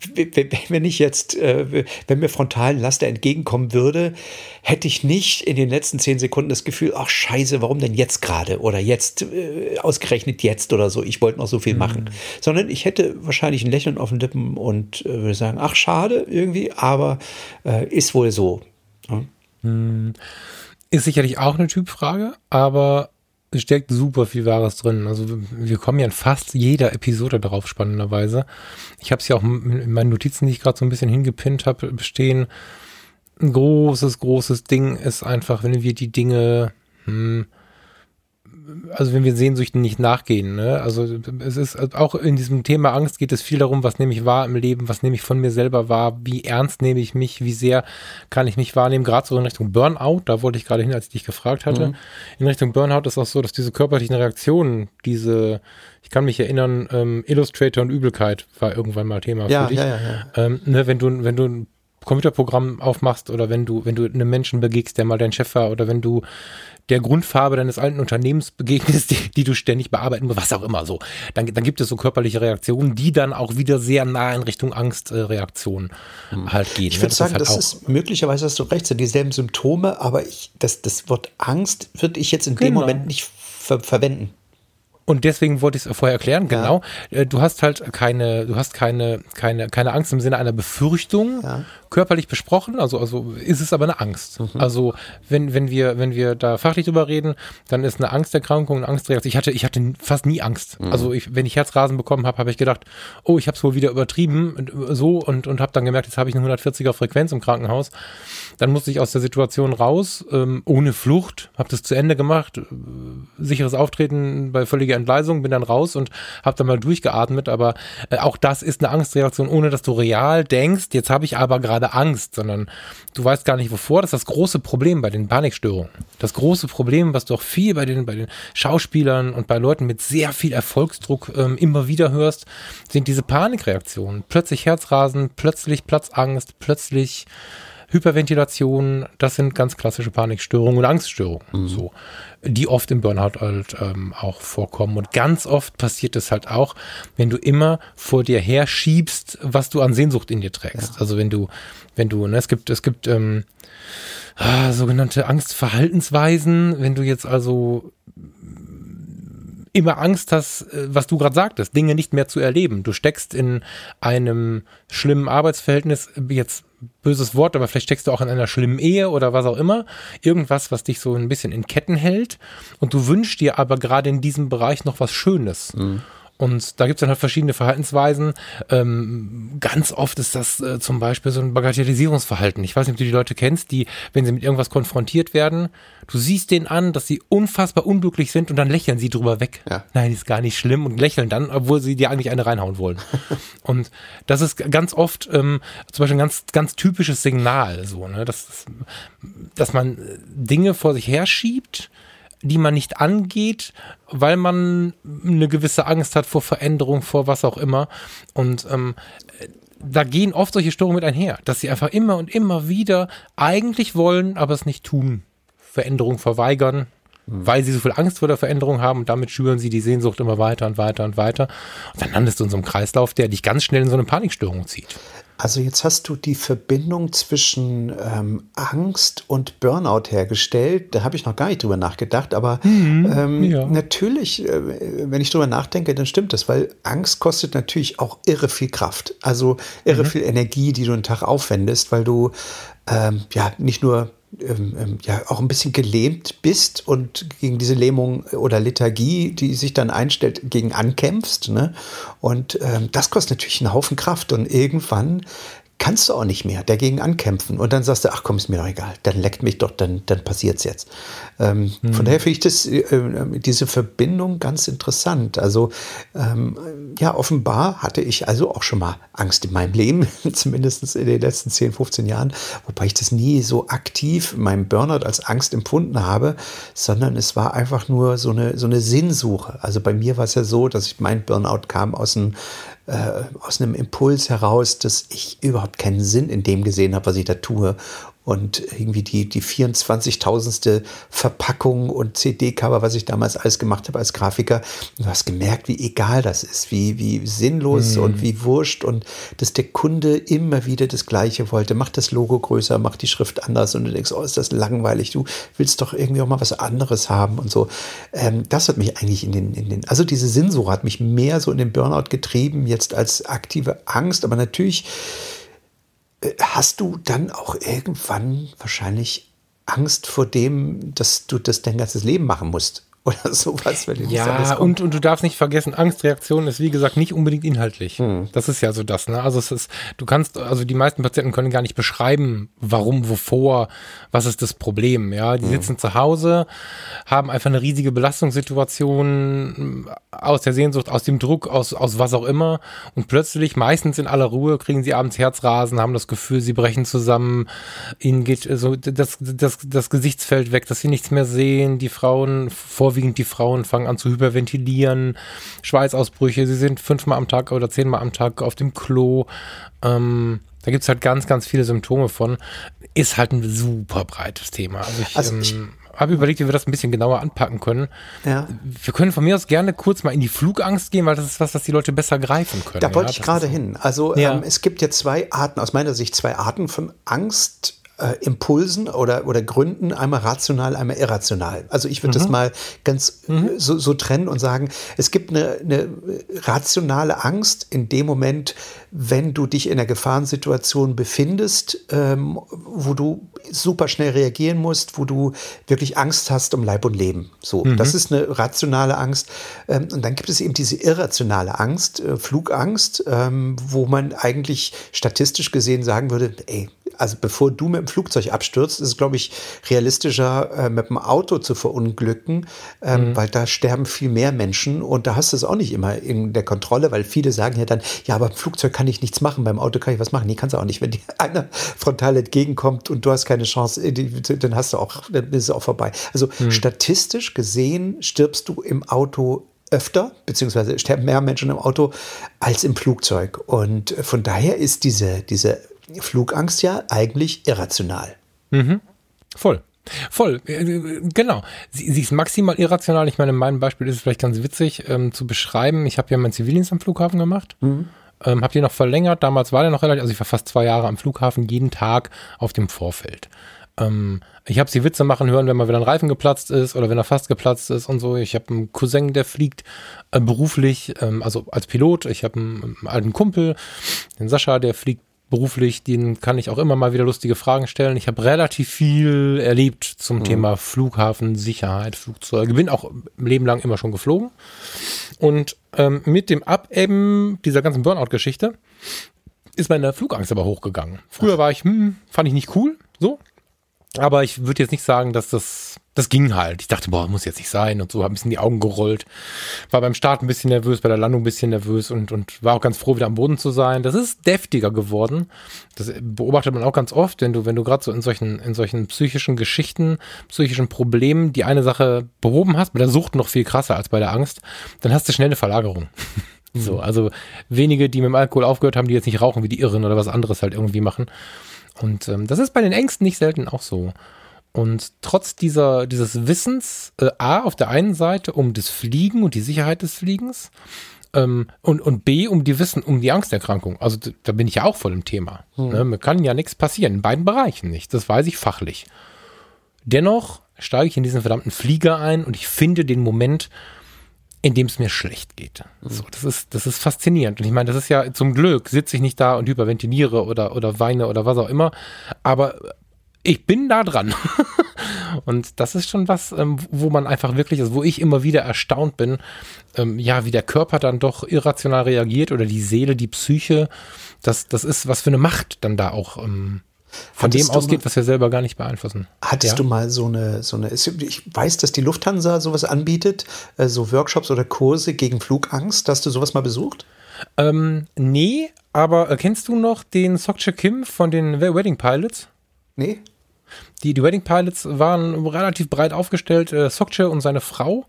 wenn ich jetzt, äh, wenn mir frontal Laster entgegenkommen würde, hätte ich nicht in den letzten zehn Sekunden das Gefühl, ach scheiße, warum denn jetzt gerade oder jetzt, äh, ausgerechnet jetzt oder so, ich wollte noch so viel mhm. machen. Sondern ich hätte wahrscheinlich ein Lächeln auf den Lippen und äh, würde sagen, ach schade irgendwie, aber äh, ist wohl so. Ja. Mhm. Ist sicherlich auch eine Typfrage, aber steckt super viel Wahres drin. Also wir kommen ja in fast jeder Episode darauf, spannenderweise. Ich habe es ja auch in meinen Notizen, die ich gerade so ein bisschen hingepinnt habe, bestehen. Ein großes, großes Ding ist einfach, wenn wir die Dinge hm, also wenn wir Sehnsüchten nicht nachgehen. Ne? Also es ist auch in diesem Thema Angst geht es viel darum, was nehme ich wahr im Leben, was nehme ich von mir selber wahr, wie ernst nehme ich mich, wie sehr kann ich mich wahrnehmen, gerade so in Richtung Burnout, da wollte ich gerade hin, als ich dich gefragt hatte. Mhm. In Richtung Burnout ist auch so, dass diese körperlichen Reaktionen, diese, ich kann mich erinnern, ähm, Illustrator und Übelkeit war irgendwann mal Thema ja, für dich. Ja, ja, ja. Ähm, ne, wenn du, wenn du ein Computerprogramm aufmachst oder wenn du, wenn du einem Menschen begegnest, der mal dein Chef war oder wenn du der Grundfarbe deines alten Unternehmens begegnest, die, die du ständig bearbeiten musst, was auch immer so. Dann, dann gibt es so körperliche Reaktionen, die dann auch wieder sehr nah in Richtung Angstreaktionen äh, halt gehen. Ich würde sagen, das, halt das ist möglicherweise hast du recht, sind dieselben Symptome, aber ich, das, das Wort Angst würde ich jetzt in genau. dem Moment nicht ver verwenden. Und deswegen wollte ich es vorher erklären, genau. Ja. Äh, du hast halt keine, du hast keine, keine, keine Angst im Sinne einer Befürchtung, ja körperlich besprochen, also, also ist es aber eine Angst. Mhm. Also wenn, wenn wir, wenn wir da fachlich drüber reden, dann ist eine Angsterkrankung, eine Angstreaktion. Ich hatte, ich hatte fast nie Angst. Mhm. Also ich, wenn ich Herzrasen bekommen habe, habe ich gedacht, oh, ich habe es wohl wieder übertrieben so und, und habe dann gemerkt, jetzt habe ich eine 140er Frequenz im Krankenhaus. Dann musste ich aus der Situation raus, ähm, ohne Flucht, habe das zu Ende gemacht, äh, sicheres Auftreten bei völliger Entgleisung, bin dann raus und habe dann mal durchgeatmet. Aber äh, auch das ist eine Angstreaktion, ohne dass du real denkst, jetzt habe ich aber gerade Angst, sondern du weißt gar nicht wovor. Das ist das große Problem bei den Panikstörungen. Das große Problem, was du auch viel bei den, bei den Schauspielern und bei Leuten mit sehr viel Erfolgsdruck ähm, immer wieder hörst, sind diese Panikreaktionen. Plötzlich Herzrasen, plötzlich Platzangst, plötzlich Hyperventilation, das sind ganz klassische Panikstörungen und Angststörungen, mhm. so, die oft im Burnout halt ähm, auch vorkommen. Und ganz oft passiert es halt auch, wenn du immer vor dir her schiebst, was du an Sehnsucht in dir trägst. Ja. Also wenn du, wenn du, ne, es gibt, es gibt ähm, ah, sogenannte Angstverhaltensweisen, wenn du jetzt also immer Angst hast, äh, was du gerade sagtest, Dinge nicht mehr zu erleben. Du steckst in einem schlimmen Arbeitsverhältnis, jetzt böses Wort, aber vielleicht steckst du auch in einer schlimmen Ehe oder was auch immer. Irgendwas, was dich so ein bisschen in Ketten hält. Und du wünschst dir aber gerade in diesem Bereich noch was Schönes. Mhm. Und da gibt es dann halt verschiedene Verhaltensweisen. Ähm, ganz oft ist das äh, zum Beispiel so ein Bagatellisierungsverhalten. Ich weiß nicht, ob du die Leute kennst, die, wenn sie mit irgendwas konfrontiert werden, du siehst denen an, dass sie unfassbar unglücklich sind und dann lächeln sie drüber weg. Ja. Nein, ist gar nicht schlimm und lächeln dann, obwohl sie dir eigentlich eine reinhauen wollen. und das ist ganz oft ähm, zum Beispiel ein ganz, ganz typisches Signal, so, ne? dass, dass man Dinge vor sich herschiebt die man nicht angeht, weil man eine gewisse Angst hat vor Veränderung, vor was auch immer. Und ähm, da gehen oft solche Störungen mit einher, dass sie einfach immer und immer wieder eigentlich wollen, aber es nicht tun. Veränderung verweigern, mhm. weil sie so viel Angst vor der Veränderung haben und damit schüren sie die Sehnsucht immer weiter und weiter und weiter. Und dann landest du in so einem Kreislauf, der dich ganz schnell in so eine Panikstörung zieht. Also jetzt hast du die Verbindung zwischen ähm, Angst und Burnout hergestellt. Da habe ich noch gar nicht drüber nachgedacht, aber mhm, ähm, ja. natürlich, äh, wenn ich drüber nachdenke, dann stimmt das, weil Angst kostet natürlich auch irre viel Kraft. Also irre mhm. viel Energie, die du einen Tag aufwendest, weil du ähm, ja nicht nur ähm, ähm, ja auch ein bisschen gelähmt bist und gegen diese Lähmung oder Lethargie, die sich dann einstellt, gegen ankämpfst. Ne? Und ähm, das kostet natürlich einen Haufen Kraft. Und irgendwann kannst du auch nicht mehr dagegen ankämpfen. Und dann sagst du, ach komm, ist mir doch egal, dann leckt mich doch, dann, dann passiert es jetzt. Ähm, hm. Von daher finde ich das, äh, äh, diese Verbindung ganz interessant. Also ähm, ja, offenbar hatte ich also auch schon mal Angst in meinem Leben, zumindest in den letzten 10, 15 Jahren, wobei ich das nie so aktiv in meinem Burnout als Angst empfunden habe, sondern es war einfach nur so eine, so eine Sinnsuche. Also bei mir war es ja so, dass ich mein Burnout kam aus einem äh, aus einem Impuls heraus, dass ich überhaupt keinen Sinn in dem gesehen habe, was ich da tue und irgendwie die, die 24.000ste Verpackung und CD-Cover, was ich damals alles gemacht habe als Grafiker. Du hast gemerkt, wie egal das ist, wie, wie sinnlos mm. und wie wurscht und dass der Kunde immer wieder das Gleiche wollte. Mach das Logo größer, mach die Schrift anders und du denkst, oh, ist das langweilig. Du willst doch irgendwie auch mal was anderes haben und so. Ähm, das hat mich eigentlich in den, in den, also diese Sinnsuche hat mich mehr so in den Burnout getrieben, jetzt als aktive Angst, aber natürlich hast du dann auch irgendwann wahrscheinlich Angst vor dem, dass du das dein ganzes Leben machen musst? oder sowas. Wenn ja, und, und du darfst nicht vergessen, Angstreaktion ist wie gesagt nicht unbedingt inhaltlich. Hm. Das ist ja so das, ne? Also es ist, du kannst, also die meisten Patienten können gar nicht beschreiben, warum, wovor, was ist das Problem, ja? Die hm. sitzen zu Hause, haben einfach eine riesige Belastungssituation aus der Sehnsucht, aus dem Druck, aus, aus was auch immer und plötzlich, meistens in aller Ruhe, kriegen sie abends Herzrasen, haben das Gefühl, sie brechen zusammen, ihnen geht so das, das, das Gesichtsfeld weg, dass sie nichts mehr sehen, die Frauen vor vorwiegend die Frauen fangen an zu hyperventilieren, Schweißausbrüche, sie sind fünfmal am Tag oder zehnmal am Tag auf dem Klo. Ähm, da gibt es halt ganz, ganz viele Symptome von. Ist halt ein super breites Thema. Also ich, also ich ähm, habe überlegt, wie wir das ein bisschen genauer anpacken können. Ja. Wir können von mir aus gerne kurz mal in die Flugangst gehen, weil das ist was, das die Leute besser greifen können. Da wollte ja, ich gerade hin. Also ja. ähm, es gibt ja zwei Arten, aus meiner Sicht zwei Arten von Angst äh, Impulsen oder, oder Gründen, einmal rational, einmal irrational. Also ich würde mhm. das mal ganz mhm. so, so, trennen und sagen, es gibt eine, eine, rationale Angst in dem Moment, wenn du dich in einer Gefahrensituation befindest, ähm, wo du super schnell reagieren musst, wo du wirklich Angst hast um Leib und Leben. So, mhm. das ist eine rationale Angst. Ähm, und dann gibt es eben diese irrationale Angst, äh, Flugangst, ähm, wo man eigentlich statistisch gesehen sagen würde, ey, also bevor du mit dem Flugzeug abstürzt, ist es, glaube ich, realistischer, äh, mit dem Auto zu verunglücken, ähm, mhm. weil da sterben viel mehr Menschen und da hast du es auch nicht immer in der Kontrolle, weil viele sagen ja dann, ja, aber im Flugzeug kann ich nichts machen, beim Auto kann ich was machen. Nee, kannst du auch nicht. Wenn dir einer frontal entgegenkommt und du hast keine Chance, äh, dann hast du auch, dann ist es auch vorbei. Also mhm. statistisch gesehen stirbst du im Auto öfter, beziehungsweise sterben mehr Menschen im Auto als im Flugzeug. Und von daher ist diese, diese Flugangst ja eigentlich irrational. Mhm. Voll. Voll, äh, genau. Sie, sie, ist maximal irrational. Ich meine, in meinem Beispiel ist es vielleicht ganz witzig ähm, zu beschreiben. Ich habe ja meinen Zivildienst am Flughafen gemacht. Mhm. Ähm, habe den noch verlängert. Damals war der noch relativ, also ich war fast zwei Jahre am Flughafen, jeden Tag auf dem Vorfeld. Ähm, ich habe sie Witze machen hören, wenn mal wieder ein Reifen geplatzt ist oder wenn er fast geplatzt ist und so. Ich habe einen Cousin, der fliegt äh, beruflich, ähm, also als Pilot. Ich habe einen, einen alten Kumpel, den Sascha, der fliegt beruflich, den kann ich auch immer mal wieder lustige Fragen stellen. Ich habe relativ viel erlebt zum mhm. Thema Flughafen, Sicherheit, Flugzeuge. Bin auch im Leben lang immer schon geflogen. Und ähm, mit dem Abebben dieser ganzen Burnout-Geschichte ist meine Flugangst aber hochgegangen. Früher war ich, hm, fand ich nicht cool, so. Aber ich würde jetzt nicht sagen, dass das, das ging halt. Ich dachte, boah, muss jetzt nicht sein und so, habe ein bisschen die Augen gerollt. War beim Start ein bisschen nervös, bei der Landung ein bisschen nervös und, und war auch ganz froh, wieder am Boden zu sein. Das ist deftiger geworden. Das beobachtet man auch ganz oft, wenn du, wenn du gerade so in solchen, in solchen psychischen Geschichten, psychischen Problemen die eine Sache behoben hast, bei der Sucht noch viel krasser als bei der Angst, dann hast du schnell eine Verlagerung. So, also wenige, die mit dem Alkohol aufgehört haben, die jetzt nicht rauchen wie die Irren oder was anderes halt irgendwie machen. Und ähm, das ist bei den Ängsten nicht selten auch so. Und trotz dieser, dieses Wissens, äh, A, auf der einen Seite um das Fliegen und die Sicherheit des Fliegens, ähm, und, und B, um die Wissen, um die Angsterkrankung. Also da bin ich ja auch voll im Thema. Hm. Ne? Mir kann ja nichts passieren, in beiden Bereichen nicht. Das weiß ich fachlich. Dennoch steige ich in diesen verdammten Flieger ein und ich finde den Moment, in dem es mir schlecht geht. Mhm. So, das ist, das ist faszinierend. Und ich meine, das ist ja zum Glück, sitze ich nicht da und hyperventiliere oder, oder weine oder was auch immer. Aber ich bin da dran. und das ist schon was, ähm, wo man einfach wirklich, also wo ich immer wieder erstaunt bin, ähm, ja, wie der Körper dann doch irrational reagiert oder die Seele, die Psyche. Das, das ist, was für eine Macht dann da auch ähm, von Hattest dem ausgeht, mal- was wir selber gar nicht beeinflussen. Hattest Ja. du mal so eine, so eine, ich weiß, dass die Lufthansa sowas anbietet, äh, so Workshops oder Kurse gegen Flugangst. Hast du sowas mal besucht? Ähm, nee, aber äh, kennst du noch den Sokche Kim von den Wedding Pilots? Nee? Die, die Wedding Pilots waren relativ breit aufgestellt. Äh, Sokche und seine Frau,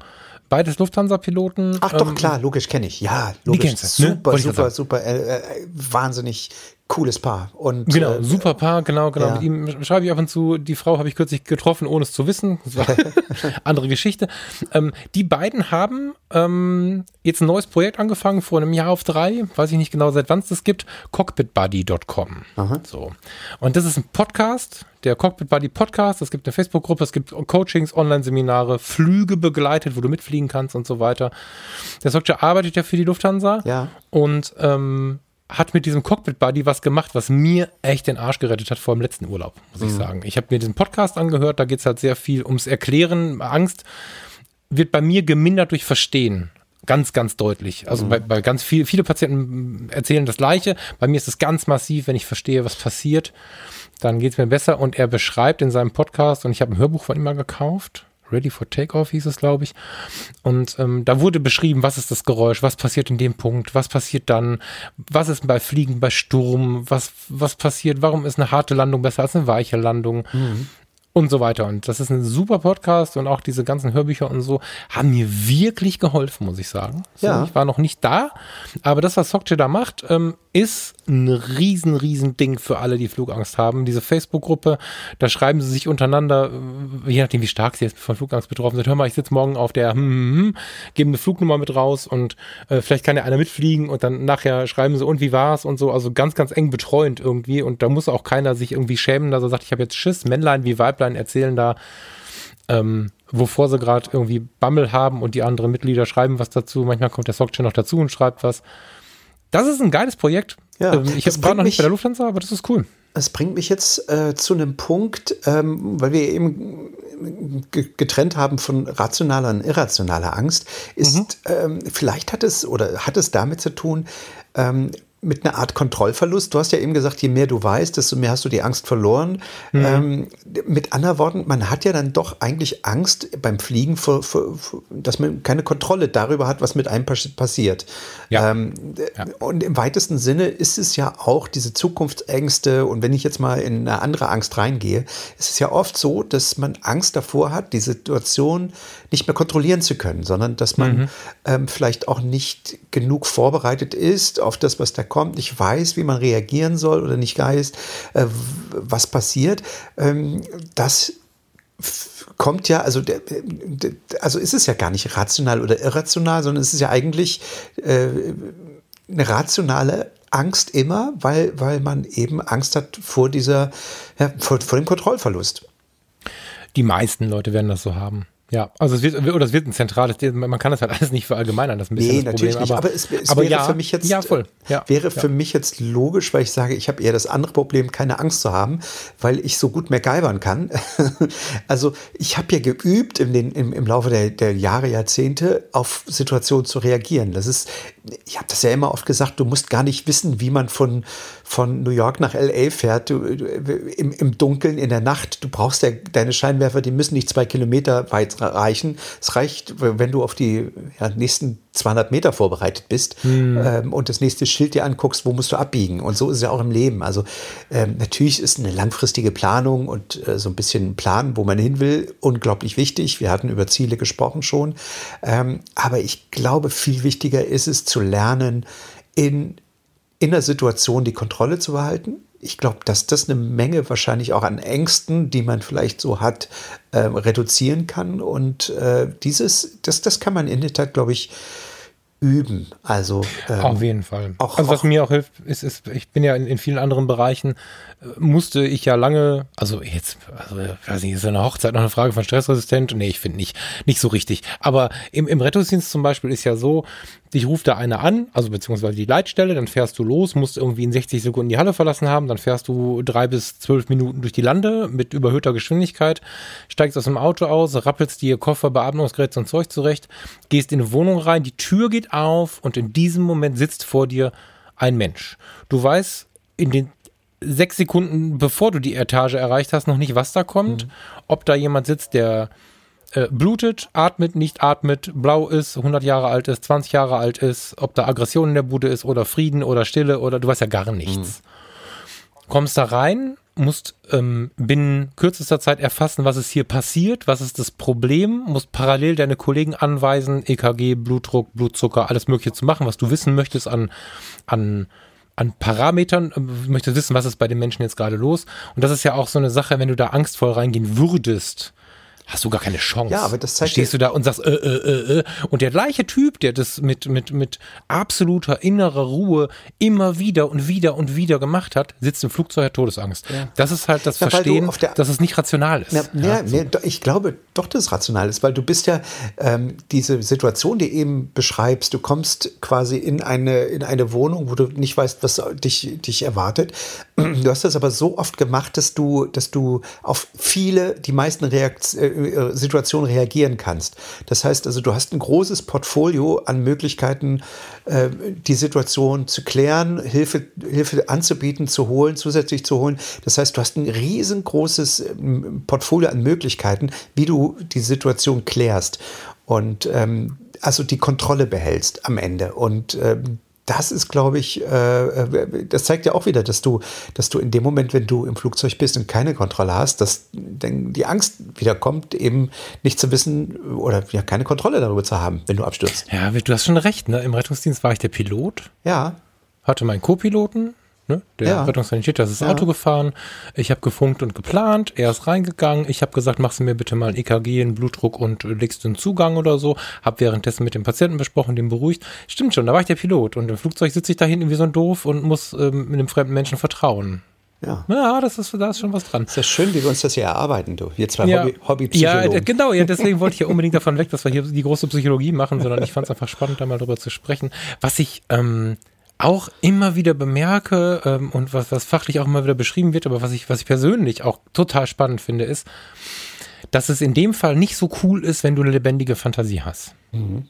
beides Lufthansa-Piloten. Ach doch, Ähm, klar, logisch kenne ich. Ja, logisch. du, ne? super, super, super, äh, äh, wahnsinnig cooles Paar. Und, Genau, äh, super Paar, genau, genau. ja. Mit ihm schreibe ich ab und zu. Die Frau habe ich kürzlich getroffen, ohne es zu wissen. Das war andere Geschichte. Ähm, die beiden haben ähm, jetzt ein neues Projekt angefangen, vor einem Jahr auf drei, weiß ich nicht genau, seit wann es das gibt, cockpitbuddy.com. So. Und das ist ein Podcast, der Cockpit Buddy Podcast. Es gibt eine Facebook-Gruppe, es gibt Coachings, Online-Seminare, Flüge begleitet, wo du mitfliegen kannst und so weiter. Der Sokja arbeitet ja für die Lufthansa Ja. und ähm, hat mit diesem Cockpit Buddy was gemacht, was mir echt den Arsch gerettet hat vor dem letzten Urlaub, muss ich sagen. Ich habe mir diesen Podcast angehört, da geht es halt sehr viel ums Erklären. Angst wird bei mir gemindert durch Verstehen. Ganz, ganz deutlich. Also bei, bei ganz viel, viele Patienten erzählen das Gleiche. Bei mir ist es ganz massiv, wenn ich verstehe, was passiert, dann geht es mir besser. Und er beschreibt in seinem Podcast, und ich habe ein Hörbuch von ihm mal gekauft, Ready for Takeoff hieß es, glaube ich. Und ähm, da wurde beschrieben, was ist das Geräusch, was passiert in dem Punkt, was passiert dann, was ist bei Fliegen, bei Sturm, was, was passiert, warum ist eine harte Landung besser als eine weiche Landung und so weiter. Und das ist ein super Podcast und auch diese ganzen Hörbücher und so haben mir wirklich geholfen, muss ich sagen. So, Ja. Ich war noch nicht da, aber das, was Sokje da macht, ähm, ist ein riesen, riesen Ding für alle, die Flugangst haben. Diese Facebook-Gruppe, da schreiben sie sich untereinander, äh, je nachdem, wie stark sie jetzt von Flugangst betroffen sind. Hör mal, ich sitze morgen auf der, hm, hm, hm, geben eine Flugnummer mit raus und äh, vielleicht kann ja einer mitfliegen und dann nachher schreiben sie, und wie war's und so. Also ganz, ganz eng betreuend irgendwie. Und da muss auch keiner sich irgendwie schämen, dass er sagt, ich habe jetzt Schiss. Männlein wie Weiblein erzählen da, ähm, wovor sie gerade irgendwie Bammel haben und die anderen Mitglieder schreiben was dazu. Manchmal kommt der Sockchain noch dazu und schreibt was. Das ist ein geiles Projekt. Ja, ähm, ich das gerade noch nicht bei der Lufthansa, aber das ist cool. Es bringt mich jetzt äh, zu einem Punkt, ähm, weil wir eben ge- getrennt haben von rationaler und irrationaler Angst, ist ähm, vielleicht hat es oder hat es damit zu tun, ähm, mit einer Art Kontrollverlust. Du hast ja eben gesagt, je mehr du weißt, desto mehr hast du die Angst verloren. Ähm, mit anderen Worten, man hat ja dann doch eigentlich Angst beim Fliegen, vor, vor, vor, dass man keine Kontrolle darüber hat, was mit einem pass- passiert. Ja. Ähm, Und im weitesten Sinne ist es ja auch diese Zukunftsängste. Und wenn ich jetzt mal in eine andere Angst reingehe, ist es ja oft so, dass man Angst davor hat, die Situation nicht mehr kontrollieren zu können, sondern dass man ähm, vielleicht auch nicht genug vorbereitet ist auf das, was da kommt, nicht weiß, wie man reagieren soll oder nicht weiß, äh, was passiert. Ähm, das kommt ja, also, der, der, also ist es ja gar nicht rational oder irrational, sondern es ist ja eigentlich äh, eine rationale Angst immer, weil, weil man eben Angst hat vor dieser, ja, vor, vor dem Kontrollverlust. Die meisten Leute werden das so haben. Ja, also es wird, oder es wird ein zentrales, man kann das halt alles nicht verallgemeinern, das ist ein bisschen Nee, das natürlich Problem. nicht. Aber, Aber es, es aber wäre ja, für mich jetzt, ja, voll. Ja, wäre für mich jetzt logisch, weil ich sage, ich habe eher das andere Problem, keine Angst zu haben, weil ich so gut MacGyvern kann. also ich habe ja geübt in den, im, im Laufe der, der Jahre, Jahrzehnte auf Situationen zu reagieren. Das ist, ich habe das ja immer oft gesagt, du musst gar nicht wissen, wie man von, von New York nach LA fährt, du, du, im, im Dunkeln, in der Nacht. Du brauchst ja deine Scheinwerfer, die müssen nicht zwei Kilometer weit reichen. Es reicht, wenn du auf die ja, nächsten 200 Meter vorbereitet bist ähm, und das nächste Schild dir anguckst, wo musst du abbiegen. Und so ist es ja auch im Leben. Also ähm, natürlich ist eine langfristige Planung und äh, so ein bisschen Plan, wo man hin will, unglaublich wichtig. Wir hatten über Ziele gesprochen schon. Ähm, aber ich glaube, viel wichtiger ist es zu lernen, in, in der Situation die Kontrolle zu behalten. Ich glaube, dass das eine Menge wahrscheinlich auch an Ängsten, die man vielleicht so hat, äh, reduzieren kann. Und äh, dieses, das, das kann man in der Tat, glaube ich, üben. Also ähm, Auf jeden Fall. auch- also was auch- mir auch hilft, ist, ist ich bin ja in, in vielen anderen Bereichen, musste ich ja lange, also jetzt, also weiß nicht, ist eine Hochzeit noch eine Frage von stressresistent? Nee, ich finde nicht, nicht so richtig. Aber im, im Rettungsdienst zum Beispiel ist ja so, dich ruft da einer an, also beziehungsweise die Leitstelle, dann fährst du los, musst irgendwie in 60 Sekunden die Halle verlassen haben, dann fährst du drei bis zwölf Minuten durch die Lande mit überhöhter Geschwindigkeit, steigst aus dem Auto aus, rappelst dir Koffer, Beatmungsgerät und Zeug zurecht, gehst in eine Wohnung rein, die Tür geht auf und in diesem Moment sitzt vor dir ein Mensch. Du weißt in den sechs Sekunden, bevor du die Etage erreicht hast, noch nicht, was da kommt. Mhm. Ob da jemand sitzt, der äh, blutet, atmet, nicht atmet, blau ist, 100 Jahre alt ist, 20 Jahre alt ist, ob da Aggression in der Bude ist oder Frieden oder Stille oder du weißt ja gar nichts. Mhm. Kommst da rein, musst ähm, binnen kürzester Zeit erfassen, was ist hier passiert, was ist das Problem, musst parallel deine Kollegen anweisen, EKG, Blutdruck, Blutzucker, alles Mögliche zu machen, was du wissen möchtest an, an an Parametern, äh, möchtest wissen, was ist bei den Menschen jetzt gerade los. Und das ist ja auch so eine Sache, wenn du da angstvoll reingehen würdest, hast du gar keine Chance. Ja, aber das zeigt Stehst du da und sagst, äh, äh, äh, äh. Und der gleiche Typ, der das mit, mit, mit absoluter innerer Ruhe immer wieder und wieder und wieder gemacht hat, sitzt im Flugzeug, hat Todesangst. Ja. Das ist halt das ja, Verstehen, der, dass es nicht rational ist. Na, ja, so. ich glaube doch, dass es rational ist, weil du bist ja ähm, diese Situation, die eben beschreibst, du kommst quasi in eine, in eine Wohnung, wo du nicht weißt, was dich, dich erwartet. Du hast das aber so oft gemacht, dass du, dass du auf viele, die meisten Reaktionen äh, Situation reagieren kannst. Das heißt also, du hast ein großes Portfolio an Möglichkeiten, äh, die Situation zu klären, Hilfe, Hilfe anzubieten, zu holen, zusätzlich zu holen. Das heißt, du hast ein riesengroßes ähm, Portfolio an Möglichkeiten, wie du die Situation klärst. Und ähm, also die Kontrolle behältst am Ende. Und ähm, das ist, glaube ich, äh, äh, das zeigt ja auch wieder, dass du, dass du in dem Moment, wenn du im Flugzeug bist und keine Kontrolle hast, dass die Angst wieder kommt, eben nicht zu wissen oder ja keine Kontrolle darüber zu haben, wenn du abstürzt. Ja, du hast schon recht. Ne? Im Rettungsdienst war ich der Pilot. Ja. Hatte meinen Co-Piloten Ne? Der ja. Rettungssanitäter ist das ja. Auto gefahren. Ich habe gefunkt und geplant. Er ist reingegangen. Ich habe gesagt, machst du mir bitte mal ein EKG, einen Blutdruck und legst du einen Zugang oder so. Habe währenddessen mit dem Patienten besprochen, den beruhigt. Stimmt schon, da war ich der Pilot. Und im Flugzeug sitze ich da hinten wie so ein Doof und muss ähm, einem fremden Menschen vertrauen. Ja. ja, das ist, da ist schon was dran. Ist ja schön, wie wir uns das hier erarbeiten, du. Wir zwei ja. Hobby, Hobbypsychologen. Ja, genau, ja, deswegen wollte ich ja unbedingt davon weg, dass wir hier die große Psychologie machen, sondern ich fand es einfach spannend, da mal drüber zu sprechen. Was ich, ähm, auch immer wieder bemerke ähm, und was, was fachlich auch immer wieder beschrieben wird, aber was ich, was ich persönlich auch total spannend finde, ist, dass es in dem Fall nicht so cool ist, wenn du eine lebendige Fantasie hast. Mhm.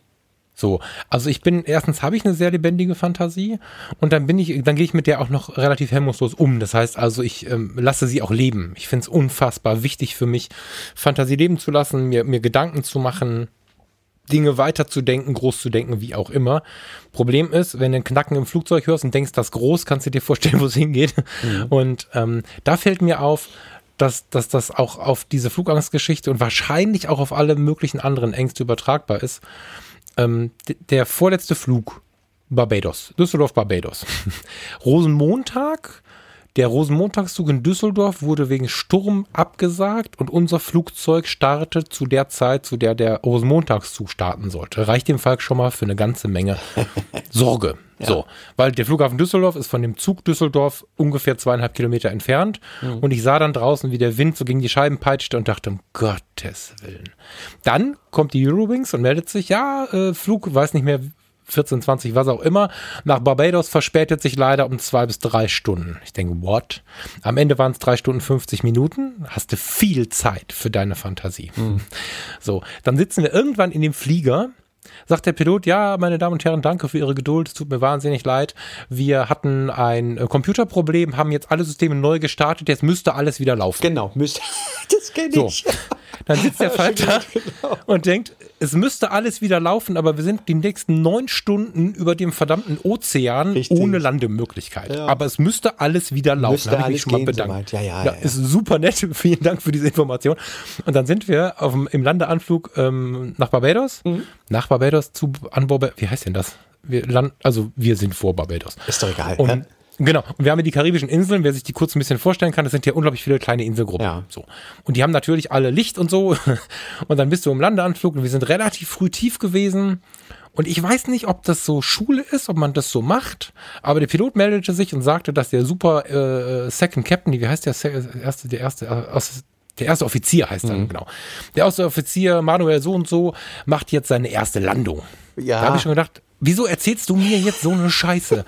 So, also ich bin, erstens habe ich eine sehr lebendige Fantasie und dann bin ich, dann gehe ich mit der auch noch relativ hemmungslos um. Das heißt also, ich ähm, lasse sie auch leben. Ich finde es unfassbar wichtig für mich, Fantasie leben zu lassen, mir, mir Gedanken zu machen, Dinge weiterzudenken, groß zu denken, wie auch immer. Problem ist, wenn du einen Knacken im Flugzeug hörst und denkst, das groß, kannst du dir vorstellen, wo es hingeht. Mhm. Und ähm, da fällt mir auf, dass, dass das auch auf diese Flugangstgeschichte und wahrscheinlich auch auf alle möglichen anderen Ängste übertragbar ist. Ähm, der vorletzte Flug, Barbados, Düsseldorf-Barbados. Rosenmontag der Rosenmontagszug in Düsseldorf wurde wegen Sturm abgesagt und unser Flugzeug startet zu der Zeit, zu der der Rosenmontagszug starten sollte. Reicht dem Falk schon mal für eine ganze Menge Sorge. Ja. So, weil der Flughafen Düsseldorf ist von dem Zug Düsseldorf ungefähr zweieinhalb Kilometer entfernt. Mhm. Und ich sah dann draußen, wie der Wind so gegen die Scheiben peitschte und dachte, um Gottes Willen. Dann kommt die Eurowings und meldet sich, ja, äh, Flug, weiß nicht mehr, 14, 20, was auch immer. Nach Barbados verspätet sich leider um zwei bis drei Stunden. Ich denke, what? Am Ende waren es drei Stunden 50 Minuten. Hast du viel Zeit für deine Fantasie. Mhm. So, dann sitzen wir irgendwann in dem Flieger Sagt der Pilot, ja, meine Damen und Herren, danke für Ihre Geduld, es tut mir wahnsinnig leid. Wir hatten ein äh, Computerproblem, haben jetzt alle Systeme neu gestartet, jetzt müsste alles wieder laufen. Genau, müsste. Das kenne ich. So. Dann sitzt der Falter genau. und denkt, es müsste alles wieder laufen, aber wir sind die nächsten neun Stunden über dem verdammten Ozean Richtig. ohne Landemöglichkeit. Ja. Aber es müsste alles wieder laufen. Müsste Habe ich mich schon mal bedankt. So ja, ja, ja, Ist super nett. Vielen Dank für diese Information. Und dann sind wir auf dem, im Landeanflug ähm, nach Barbados. Mhm. Nach Barbados zu an Barbados. Wie heißt denn das? Wir land, also wir sind vor Barbados. Ist doch egal. Und? Genau. Und wir haben ja die karibischen Inseln, wer sich die kurz ein bisschen vorstellen kann, das sind ja unglaublich viele kleine Inselgruppen. Ja. So. Und die haben natürlich alle Licht und so. Und dann bist du im Landeanflug und wir sind relativ früh tief gewesen. Und ich weiß nicht, ob das so Schule ist, ob man das so macht, aber der Pilot meldete sich und sagte, dass der super äh, Second Captain, wie heißt der erste, der erste, äh, der erste Offizier heißt er, mhm. genau. Der erste Offizier, Manuel so und so, macht jetzt seine erste Landung. Ja. Da habe ich schon gedacht, wieso erzählst du mir jetzt so eine Scheiße?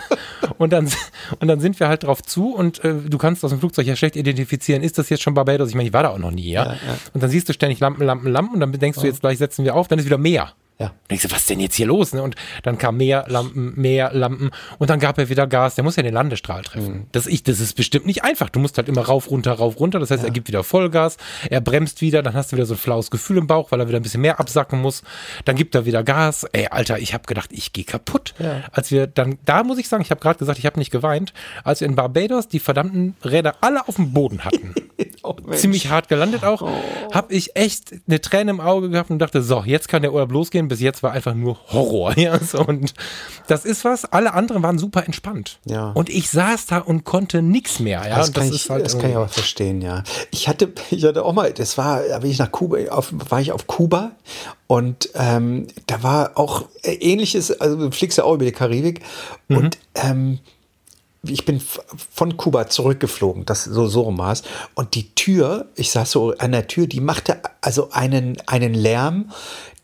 und, dann, und dann sind wir halt drauf zu und äh, du kannst aus dem Flugzeug ja schlecht identifizieren, ist das jetzt schon Barbados? Ich meine, ich war da auch noch nie, ja? ja, ja. Und dann siehst du ständig Lampen, Lampen, Lampen und dann denkst du, jetzt gleich setzen wir auf, dann ist wieder Meer. Ja. Und ich so, was ist denn jetzt hier los? Ne? Und dann kam mehr Lampen, mehr Lampen und dann gab er wieder Gas. Der muss ja den Landestrahl treffen. Mhm. Das, ich, das ist bestimmt nicht einfach. Du musst halt immer rauf, runter, rauf, runter. Das heißt, ja. er gibt wieder Vollgas, er bremst wieder, dann hast du wieder so ein flaues Gefühl im Bauch, weil er wieder ein bisschen mehr absacken muss. Dann gibt er wieder Gas. Ey, Alter, ich habe gedacht, ich gehe kaputt. Ja. Als wir dann, da muss ich sagen, ich habe gerade gesagt, ich habe nicht geweint, als wir in Barbados die verdammten Räder alle auf dem Boden hatten. oh, Ziemlich hart gelandet auch. Oh. Habe ich echt eine Träne im Auge gehabt und dachte, so, jetzt kann der Urlaub losgehen. Bis jetzt war einfach nur Horror. Ja, so, und das ist was, alle anderen waren super entspannt. Ja. Und ich saß da und konnte nichts mehr. Ja, das, kann, das, ich, halt das kann ich aber verstehen, ja. Ich hatte, ich hatte auch mal, das war, da bin ich nach Kuba, auf, war ich auf Kuba und ähm, da war auch ähnliches, also du fliegst ja auch über die Karibik mhm. und ähm, ich bin von Kuba zurückgeflogen, das so so Maß. Und die Tür, ich saß so an der Tür, die machte also einen, einen Lärm,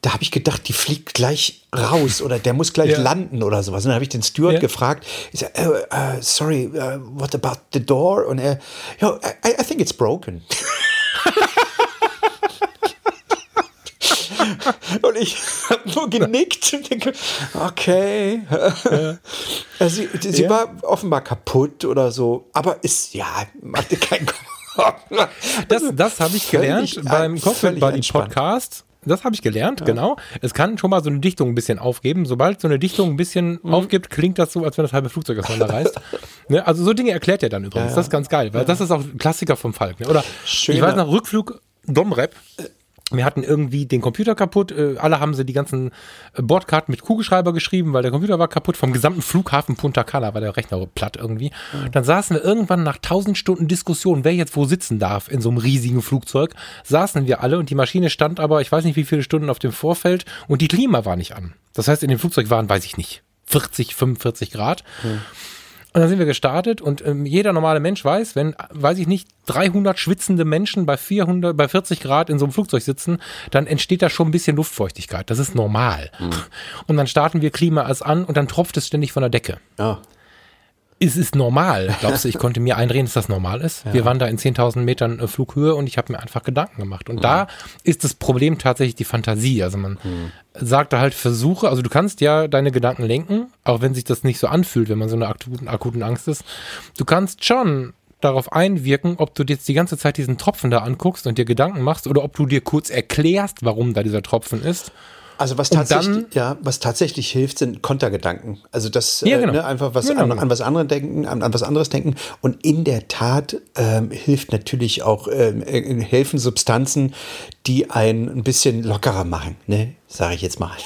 da habe ich gedacht, die fliegt gleich raus oder der muss gleich ja. landen oder sowas. Und dann habe ich den Steward ja. gefragt, ich sag, oh, uh, sorry, uh, what about the door? Und er, yo, I, I think it's broken. und ich habe nur genickt und denke, okay. Ja. sie, sie ja. war offenbar kaputt oder so, aber ist, ja, machte keinen Das, das habe ich gelernt beim Cockpit Buddy Podcast das habe ich gelernt, ja. genau. Es kann schon mal so eine Dichtung ein bisschen aufgeben. Sobald so eine Dichtung ein bisschen mhm. aufgibt, klingt das so, als wenn das halbe Flugzeug auseinanderreißt. ne? Also so Dinge erklärt er dann übrigens. Ja, das ist ganz geil, weil das ist auch ein Klassiker vom Falk. Ne? Oder Schöner. ich weiß noch, Rückflug Domrep wir hatten irgendwie den Computer kaputt. Äh, alle haben sie die ganzen äh, Bordkarten mit Kugelschreiber geschrieben, weil der Computer war kaputt. Vom gesamten Flughafen Punta Cana war der Rechner platt irgendwie. Mhm. Dann saßen wir irgendwann nach tausend Stunden Diskussion, wer jetzt wo sitzen darf in so einem riesigen Flugzeug, saßen wir alle und die Maschine stand aber, ich weiß nicht wie viele Stunden auf dem Vorfeld und die Klima war nicht an. Das heißt, in dem Flugzeug waren, weiß ich nicht, 40, 45 Grad. Mhm. Und dann sind wir gestartet und ähm, jeder normale Mensch weiß, wenn, weiß ich nicht, 300 schwitzende Menschen bei 400, bei 40 Grad in so einem Flugzeug sitzen, dann entsteht da schon ein bisschen Luftfeuchtigkeit. Das ist normal. Mhm. Und dann starten wir Klima als an und dann tropft es ständig von der Decke. Ja es ist normal. Glaubst du, ich konnte mir einreden, dass das normal ist? Ja. Wir waren da in 10.000 Metern äh, Flughöhe und ich habe mir einfach Gedanken gemacht. Und mhm. da ist das Problem tatsächlich die Fantasie. Also man mhm. sagt da halt Versuche, also du kannst ja deine Gedanken lenken, auch wenn sich das nicht so anfühlt, wenn man so eine akuten, akuten Angst ist. Du kannst schon darauf einwirken, ob du dir jetzt die ganze Zeit diesen Tropfen da anguckst und dir Gedanken machst oder ob du dir kurz erklärst, warum da dieser Tropfen ist also was tatsächlich, dann, ja, was tatsächlich hilft, sind Kontergedanken. Also das ja, äh, genau. äh, ne, einfach was genau. an, an, was anderes denken, an, an, was anderes denken. Und in der Tat ähm, hilft natürlich auch ähm, äh, helfen Substanzen, die einen ein bisschen lockerer machen, ne, sage ich jetzt mal.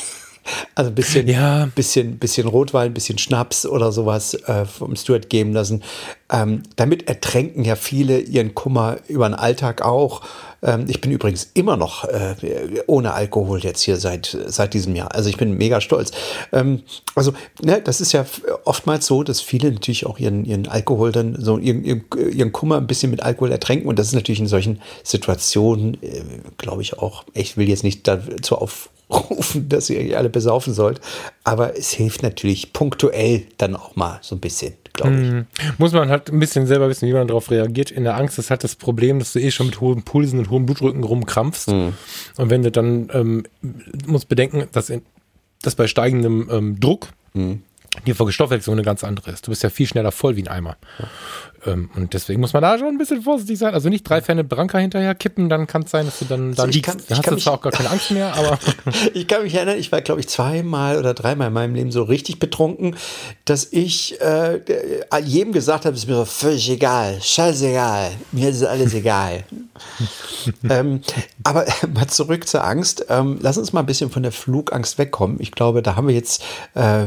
Also ein bisschen, ja. bisschen, bisschen Rotwein, ein bisschen Schnaps oder sowas äh, vom Stuart geben lassen. Ähm, damit ertränken ja viele ihren Kummer über den Alltag auch. Ähm, ich bin übrigens immer noch äh, ohne Alkohol jetzt hier seit, seit diesem Jahr. Also ich bin mega stolz. Ähm, also, ne, das ist ja oftmals so, dass viele natürlich auch ihren, ihren Alkohol dann so ihren, ihren Kummer ein bisschen mit Alkohol ertränken. Und das ist natürlich in solchen Situationen, äh, glaube ich, auch, ich will jetzt nicht dazu auf rufen, dass ihr euch alle besaufen sollt. Aber es hilft natürlich punktuell dann auch mal so ein bisschen, glaube ich. Mm, muss man halt ein bisschen selber wissen, wie man darauf reagiert. In der Angst ist halt das Problem, dass du eh schon mit hohen Pulsen und hohem Blutdrücken rumkrampfst. Mm. Und wenn du dann, ähm, musst bedenken, dass, in, dass bei steigendem ähm, Druck mm die Verstoffwechslung eine ganz andere ist. Du bist ja viel schneller voll wie ein Eimer. Ähm, und deswegen muss man da schon ein bisschen vorsichtig sein. Also nicht drei Fälle Branca hinterher kippen, dann kann es sein, dass du dann da also liegst. Kann, dann hast du zwar auch gar keine Angst mehr, aber. ich kann mich erinnern, ich war, glaube ich, zweimal oder dreimal in meinem Leben so richtig betrunken, dass ich äh, jedem gesagt habe, es ist mir so völlig egal, scheißegal, mir ist alles egal. ähm, aber mal zurück zur Angst. Ähm, lass uns mal ein bisschen von der Flugangst wegkommen. Ich glaube, da haben wir jetzt äh,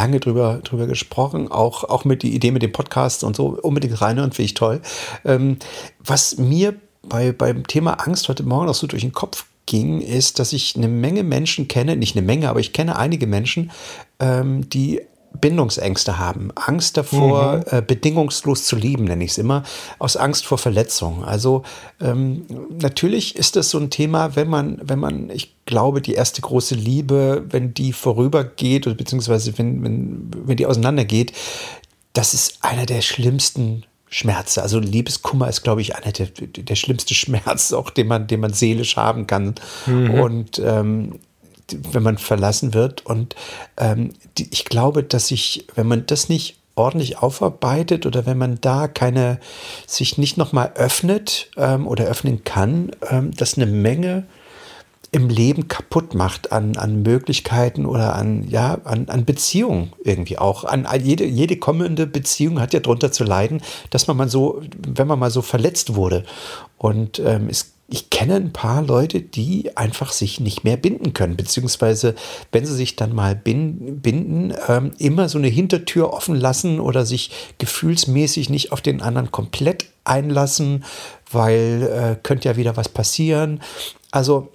lange drüber, drüber gesprochen, auch, auch mit die Idee mit dem Podcast und so unbedingt reinhören, finde ich toll. Ähm, was mir bei, beim Thema Angst heute Morgen auch so durch den Kopf ging, ist, dass ich eine Menge Menschen kenne, nicht eine Menge, aber ich kenne einige Menschen, ähm, die Bindungsängste haben, Angst davor, mhm. äh, bedingungslos zu lieben, nenne ich es immer, aus Angst vor Verletzung. Also ähm, natürlich ist das so ein Thema, wenn man, wenn man, ich glaube, die erste große Liebe, wenn die vorübergeht oder beziehungsweise wenn, wenn, wenn die auseinandergeht, das ist einer der schlimmsten Schmerze. Also Liebeskummer ist, glaube ich, einer der, der schlimmste Schmerz, auch den man, den man seelisch haben kann. Mhm. Und ähm, wenn man verlassen wird. Und ähm, die, ich glaube, dass sich, wenn man das nicht ordentlich aufarbeitet oder wenn man da keine, sich nicht nochmal öffnet ähm, oder öffnen kann, ähm, dass eine Menge im Leben kaputt macht an, an Möglichkeiten oder an, ja, an, an Beziehungen irgendwie auch. An, jede, jede kommende Beziehung hat ja darunter zu leiden, dass man mal so, wenn man mal so verletzt wurde. Und ähm, es ich kenne ein paar Leute, die einfach sich nicht mehr binden können, beziehungsweise wenn sie sich dann mal binden, ähm, immer so eine Hintertür offen lassen oder sich gefühlsmäßig nicht auf den anderen komplett einlassen, weil äh, könnte ja wieder was passieren. Also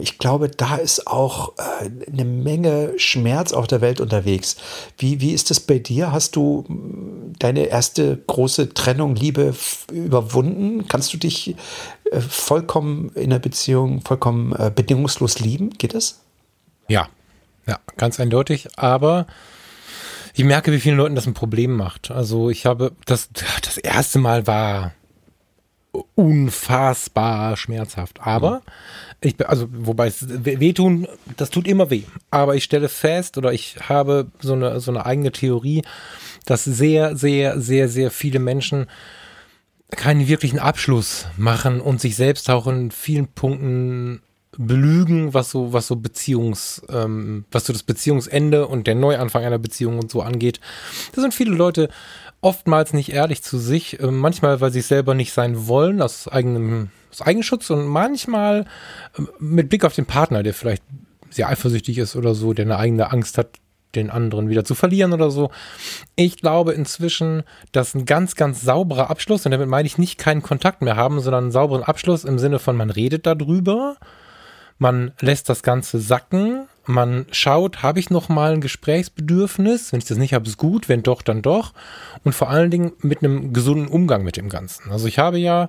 ich glaube, da ist auch äh, eine Menge Schmerz auf der Welt unterwegs. Wie, wie ist es bei dir? Hast du mm, deine erste große Trennung, Liebe überwunden? Kannst du dich äh, vollkommen in der Beziehung, vollkommen äh, bedingungslos lieben? Geht das? Ja, ja, ganz eindeutig. Aber ich merke, wie vielen Leuten das ein Problem macht. Also ich habe das, das erste Mal war unfassbar schmerzhaft. Aber ich, also, wobei es wehtun, das tut immer weh. Aber ich stelle fest oder ich habe so eine, so eine eigene Theorie, dass sehr, sehr, sehr, sehr viele Menschen keinen wirklichen Abschluss machen und sich selbst auch in vielen Punkten belügen, was so, was so Beziehungs, ähm, was so das Beziehungsende und der Neuanfang einer Beziehung und so angeht. Da sind viele Leute oftmals nicht ehrlich zu sich, äh, manchmal, weil sie es selber nicht sein wollen, aus eigenem aus Eigenschutz und manchmal äh, mit Blick auf den Partner, der vielleicht sehr eifersüchtig ist oder so, der eine eigene Angst hat, den anderen wieder zu verlieren oder so. Ich glaube inzwischen, dass ein ganz, ganz sauberer Abschluss, und damit meine ich nicht keinen Kontakt mehr haben, sondern einen sauberen Abschluss im Sinne von, man redet darüber, man lässt das Ganze sacken, man schaut, habe ich noch mal ein Gesprächsbedürfnis? Wenn ich das nicht habe, ist gut, wenn doch, dann doch. Und vor allen Dingen mit einem gesunden Umgang mit dem Ganzen. Also ich habe ja,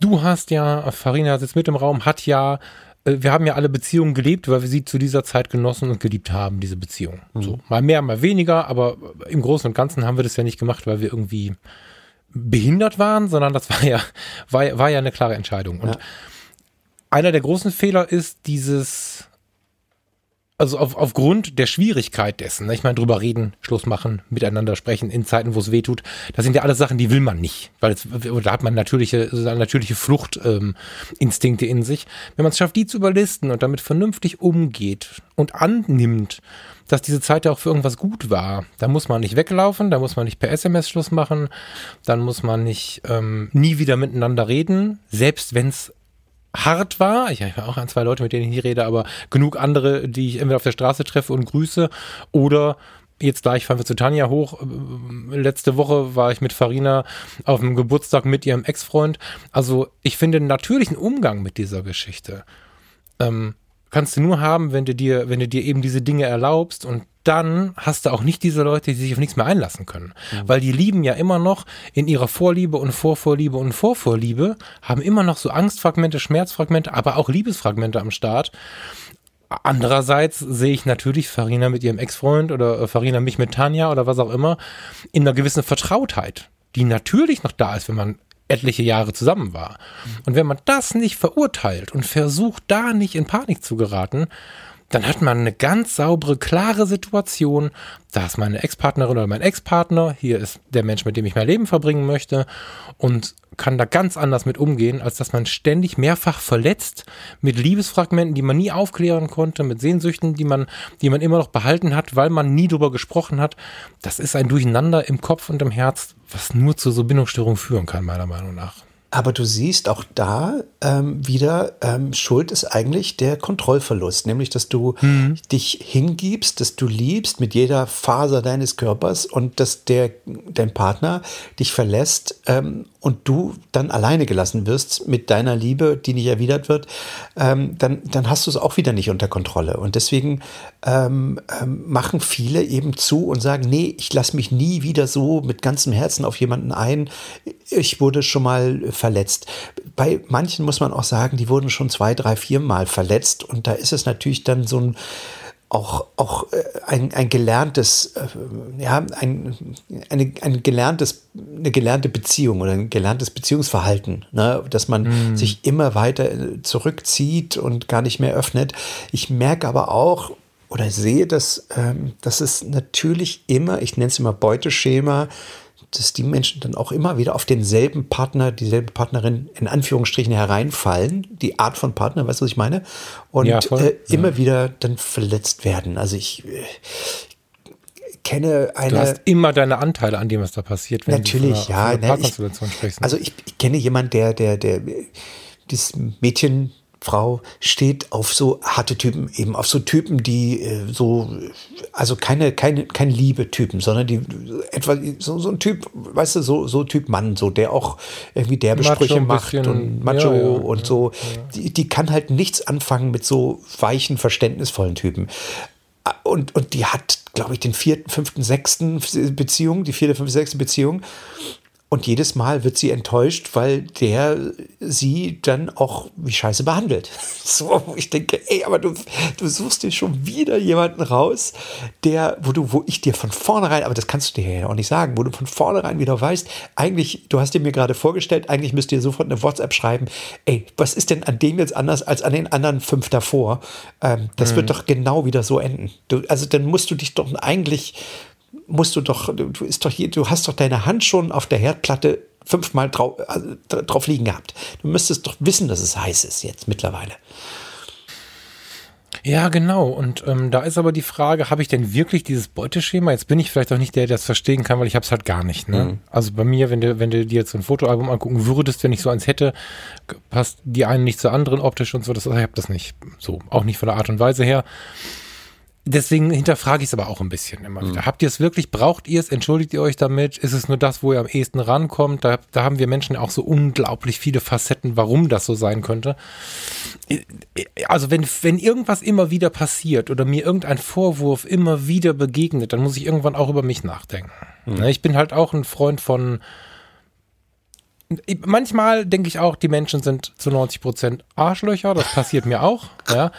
du hast ja, Farina sitzt mit im Raum, hat ja äh, wir haben ja alle Beziehungen gelebt, weil wir sie zu dieser Zeit genossen und geliebt haben, diese Beziehung. Mhm. So, mal mehr, mal weniger, aber im Großen und Ganzen haben wir das ja nicht gemacht, weil wir irgendwie behindert waren, sondern das war ja, war, war ja eine klare Entscheidung. Und ja. einer der großen Fehler ist dieses, also auf, aufgrund der Schwierigkeit dessen, ne, ich meine, drüber reden, Schluss machen, miteinander sprechen in Zeiten, wo es weh tut, das sind ja alles Sachen, die will man nicht, weil es, da hat man natürliche, natürliche Fluchtinstinkte ähm, in sich. Wenn man es schafft, die zu überlisten und damit vernünftig umgeht und annimmt, dass diese Zeit ja auch für irgendwas gut war, da muss man nicht weglaufen, da muss man nicht per SMS Schluss machen, dann muss man nicht ähm, nie wieder miteinander reden, selbst wenn es hart war. Ich habe auch ein, zwei Leute, mit denen ich nie rede, aber genug andere, die ich entweder auf der Straße treffe und grüße oder jetzt gleich fahren wir zu Tanja hoch. Letzte Woche war ich mit Farina auf dem Geburtstag mit ihrem Ex-Freund. Also ich finde einen natürlichen Umgang mit dieser Geschichte. Ähm, kannst du nur haben, wenn du dir, wenn du dir eben diese Dinge erlaubst und dann hast du auch nicht diese Leute, die sich auf nichts mehr einlassen können. Mhm. Weil die lieben ja immer noch in ihrer Vorliebe und Vorvorliebe und Vorvorliebe, haben immer noch so Angstfragmente, Schmerzfragmente, aber auch Liebesfragmente am Start. Andererseits sehe ich natürlich Farina mit ihrem Ex-Freund oder äh, Farina mich mit Tanja oder was auch immer in einer gewissen Vertrautheit, die natürlich noch da ist, wenn man etliche Jahre zusammen war. Und wenn man das nicht verurteilt und versucht, da nicht in Panik zu geraten, dann hat man eine ganz saubere, klare Situation. Da ist meine Ex-Partnerin oder mein Ex-Partner, hier ist der Mensch, mit dem ich mein Leben verbringen möchte und kann da ganz anders mit umgehen, als dass man ständig mehrfach verletzt mit Liebesfragmenten, die man nie aufklären konnte, mit Sehnsüchten, die man, die man immer noch behalten hat, weil man nie drüber gesprochen hat. Das ist ein Durcheinander im Kopf und im Herz, was nur zu so Bindungsstörungen führen kann, meiner Meinung nach. Aber du siehst auch da ähm, wieder, ähm, Schuld ist eigentlich der Kontrollverlust, nämlich dass du mhm. dich hingibst, dass du liebst mit jeder Faser deines Körpers und dass der, dein Partner dich verlässt ähm, und du dann alleine gelassen wirst mit deiner Liebe, die nicht erwidert wird, ähm, dann, dann hast du es auch wieder nicht unter Kontrolle. Und deswegen ähm, ähm, machen viele eben zu und sagen, nee, ich lasse mich nie wieder so mit ganzem Herzen auf jemanden ein. Ich wurde schon mal verletzt. Bei manchen muss man auch sagen, die wurden schon zwei, drei, vier Mal verletzt. Und da ist es natürlich dann so ein auch, auch äh, ein, ein gelerntes, äh, ja, ein, eine, ein gelerntes, eine gelernte Beziehung oder ein gelerntes Beziehungsverhalten, ne? dass man mm. sich immer weiter äh, zurückzieht und gar nicht mehr öffnet. Ich merke aber auch oder sehe, dass, ähm, dass es natürlich immer, ich nenne es immer Beuteschema, dass die Menschen dann auch immer wieder auf denselben Partner, dieselbe Partnerin in Anführungsstrichen hereinfallen, die Art von Partner, weißt du, was ich meine? Und ja, äh, immer ja. wieder dann verletzt werden. Also ich äh, kenne eine. Du hast immer deine Anteile an dem, was da passiert, wenn natürlich, du von einer, ja, von einer ich, sprichst. Ne? Also ich, ich kenne jemanden, der, der, der, dieses Mädchen Frau steht auf so harte Typen, eben auf so Typen, die äh, so, also keine, keine, kein Liebe-Typen, sondern die etwa so, so ein Typ, weißt du, so, so Typ Mann, so der auch irgendwie derbe Sprüche macht und Macho ja, ja, und ja, so. Die, die kann halt nichts anfangen mit so weichen, verständnisvollen Typen. Und, und die hat, glaube ich, den vierten, fünften, sechsten Beziehung, die vierte, fünfte, sechste Beziehung. Und jedes Mal wird sie enttäuscht, weil der sie dann auch wie scheiße behandelt. So, wo ich denke, ey, aber du, du suchst dir schon wieder jemanden raus, der, wo du, wo ich dir von vornherein, aber das kannst du dir ja auch nicht sagen, wo du von vornherein wieder weißt, eigentlich, du hast dir mir gerade vorgestellt, eigentlich müsst ihr sofort eine WhatsApp schreiben, ey, was ist denn an dem jetzt anders als an den anderen fünf davor? Ähm, das mhm. wird doch genau wieder so enden. Du, also dann musst du dich doch eigentlich musst du doch, du, ist doch hier, du hast doch deine Hand schon auf der Herdplatte fünfmal drauf, also, drauf liegen gehabt. Du müsstest doch wissen, dass es heiß ist jetzt mittlerweile. Ja, genau. Und ähm, da ist aber die Frage, habe ich denn wirklich dieses Beuteschema? Jetzt bin ich vielleicht auch nicht der, der das verstehen kann, weil ich habe es halt gar nicht. Ne? Mhm. Also bei mir, wenn du, wenn du dir jetzt so ein Fotoalbum angucken würdest, wenn ich so eins hätte, passt die eine nicht zur anderen optisch und so. Das, ich habe das nicht so. Auch nicht von der Art und Weise her deswegen hinterfrage ich es aber auch ein bisschen immer wieder. Mhm. Habt ihr es wirklich, braucht ihr es, entschuldigt ihr euch damit? Ist es nur das, wo ihr am ehesten rankommt? Da, da haben wir Menschen auch so unglaublich viele Facetten, warum das so sein könnte. Also wenn, wenn irgendwas immer wieder passiert oder mir irgendein Vorwurf immer wieder begegnet, dann muss ich irgendwann auch über mich nachdenken. Mhm. Ich bin halt auch ein Freund von, manchmal denke ich auch, die Menschen sind zu 90 Prozent Arschlöcher. Das passiert mir auch. Ja.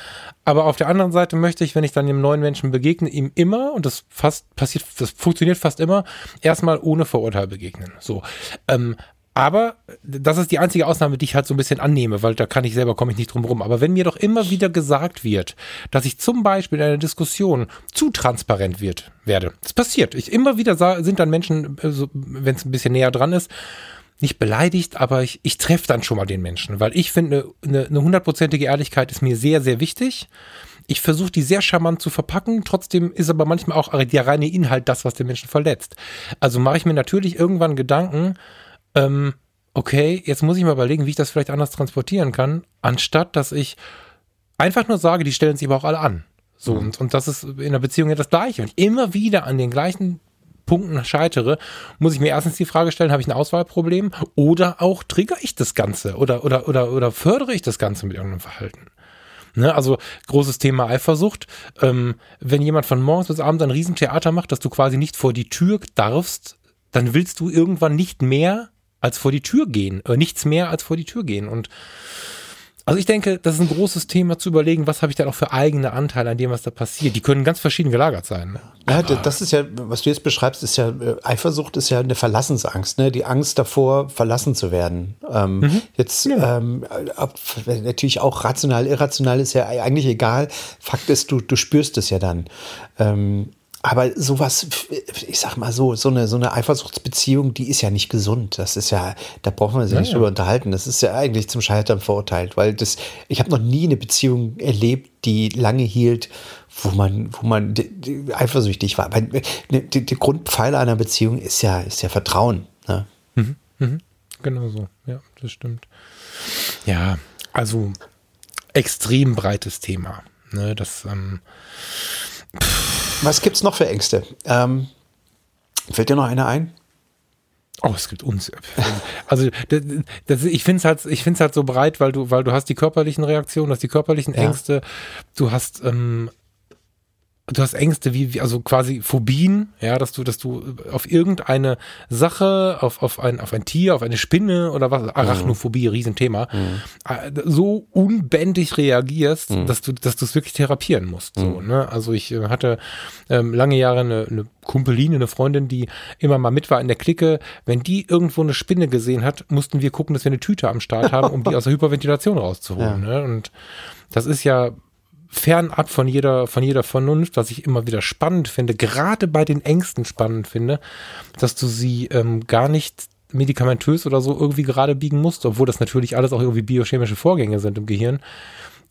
Aber auf der anderen Seite möchte ich, wenn ich dann dem neuen Menschen begegne, ihm immer, und das fast passiert, das funktioniert fast immer, erstmal ohne Vorurteil begegnen. So. Ähm, aber das ist die einzige Ausnahme, die ich halt so ein bisschen annehme, weil da kann ich selber, komme ich nicht drum rum. Aber wenn mir doch immer wieder gesagt wird, dass ich zum Beispiel in einer Diskussion zu transparent wird, werde, das passiert. Ich immer wieder sind dann Menschen, also, wenn es ein bisschen näher dran ist, nicht beleidigt, aber ich, ich treffe dann schon mal den Menschen, weil ich finde, eine, hundertprozentige Ehrlichkeit ist mir sehr, sehr wichtig. Ich versuche die sehr charmant zu verpacken, trotzdem ist aber manchmal auch der reine Inhalt das, was den Menschen verletzt. Also mache ich mir natürlich irgendwann Gedanken, ähm, okay, jetzt muss ich mal überlegen, wie ich das vielleicht anders transportieren kann, anstatt dass ich einfach nur sage, die stellen sich aber auch alle an. So, mhm. und, und das ist in der Beziehung ja das Gleiche. Und immer wieder an den gleichen Punkten scheitere, muss ich mir erstens die Frage stellen, habe ich ein Auswahlproblem oder auch trigger ich das Ganze oder, oder, oder, oder fördere ich das Ganze mit irgendeinem Verhalten? Ne, also großes Thema Eifersucht. Ähm, wenn jemand von morgens bis abends ein Riesentheater macht, dass du quasi nicht vor die Tür darfst, dann willst du irgendwann nicht mehr als vor die Tür gehen, äh, nichts mehr als vor die Tür gehen. Und also ich denke, das ist ein großes Thema zu überlegen, was habe ich dann auch für eigene Anteile an dem, was da passiert. Die können ganz verschieden gelagert sein. Ne? Ja, das ist ja, was du jetzt beschreibst, ist ja, äh, Eifersucht ist ja eine Verlassensangst, ne? Die Angst davor, verlassen zu werden. Ähm, mhm. Jetzt ja. ähm, natürlich auch rational, irrational ist ja eigentlich egal. Fakt ist, du, du spürst es ja dann. Ähm, aber sowas, ich sag mal so, so eine, so eine Eifersuchtsbeziehung, die ist ja nicht gesund. Das ist ja, da brauchen wir uns ja, nicht ja. drüber unterhalten. Das ist ja eigentlich zum Scheitern verurteilt, weil das, ich habe noch nie eine Beziehung erlebt, die lange hielt, wo man, wo man eifersüchtig war. Aber ne, der Grundpfeiler einer Beziehung ist ja, ist ja Vertrauen. Ne? Mhm, mhm. Genau so, ja, das stimmt. Ja, also extrem breites Thema. Ne, das, ähm, was gibt es noch für Ängste? Ähm, fällt dir noch einer ein? Oh, es gibt uns. Also das, das, ich finde es halt, ich finde halt so breit, weil du, weil du hast die körperlichen Reaktionen, du hast die körperlichen Ängste, ja. du hast ähm, du hast Ängste wie, also quasi Phobien, ja, dass du, dass du auf irgendeine Sache, auf, auf ein, auf ein Tier, auf eine Spinne oder was, Arachnophobie, mhm. Riesenthema, mhm. so unbändig reagierst, mhm. dass du, dass du es wirklich therapieren musst. So, mhm. ne? Also ich äh, hatte ähm, lange Jahre eine, eine Kumpeline, eine Freundin, die immer mal mit war in der Clique. Wenn die irgendwo eine Spinne gesehen hat, mussten wir gucken, dass wir eine Tüte am Start haben, um die aus der Hyperventilation rauszuholen. Ja. Ne? Und das ist ja fernab von jeder, von jeder Vernunft, was ich immer wieder spannend finde, gerade bei den Ängsten spannend finde, dass du sie ähm, gar nicht medikamentös oder so irgendwie gerade biegen musst, obwohl das natürlich alles auch irgendwie biochemische Vorgänge sind im Gehirn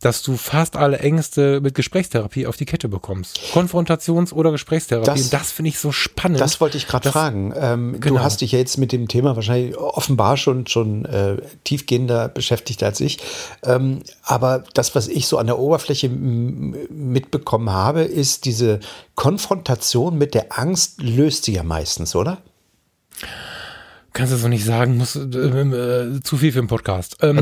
dass du fast alle Ängste mit Gesprächstherapie auf die Kette bekommst. Konfrontations- oder Gesprächstherapie. Das, das finde ich so spannend. Das wollte ich gerade fragen. Ähm, genau. Du hast dich ja jetzt mit dem Thema wahrscheinlich offenbar schon, schon äh, tiefgehender beschäftigt als ich. Ähm, aber das, was ich so an der Oberfläche mitbekommen habe, ist diese Konfrontation mit der Angst löst sie ja meistens, oder? Kannst du so nicht sagen, muss äh, äh, zu viel für den Podcast. Ähm,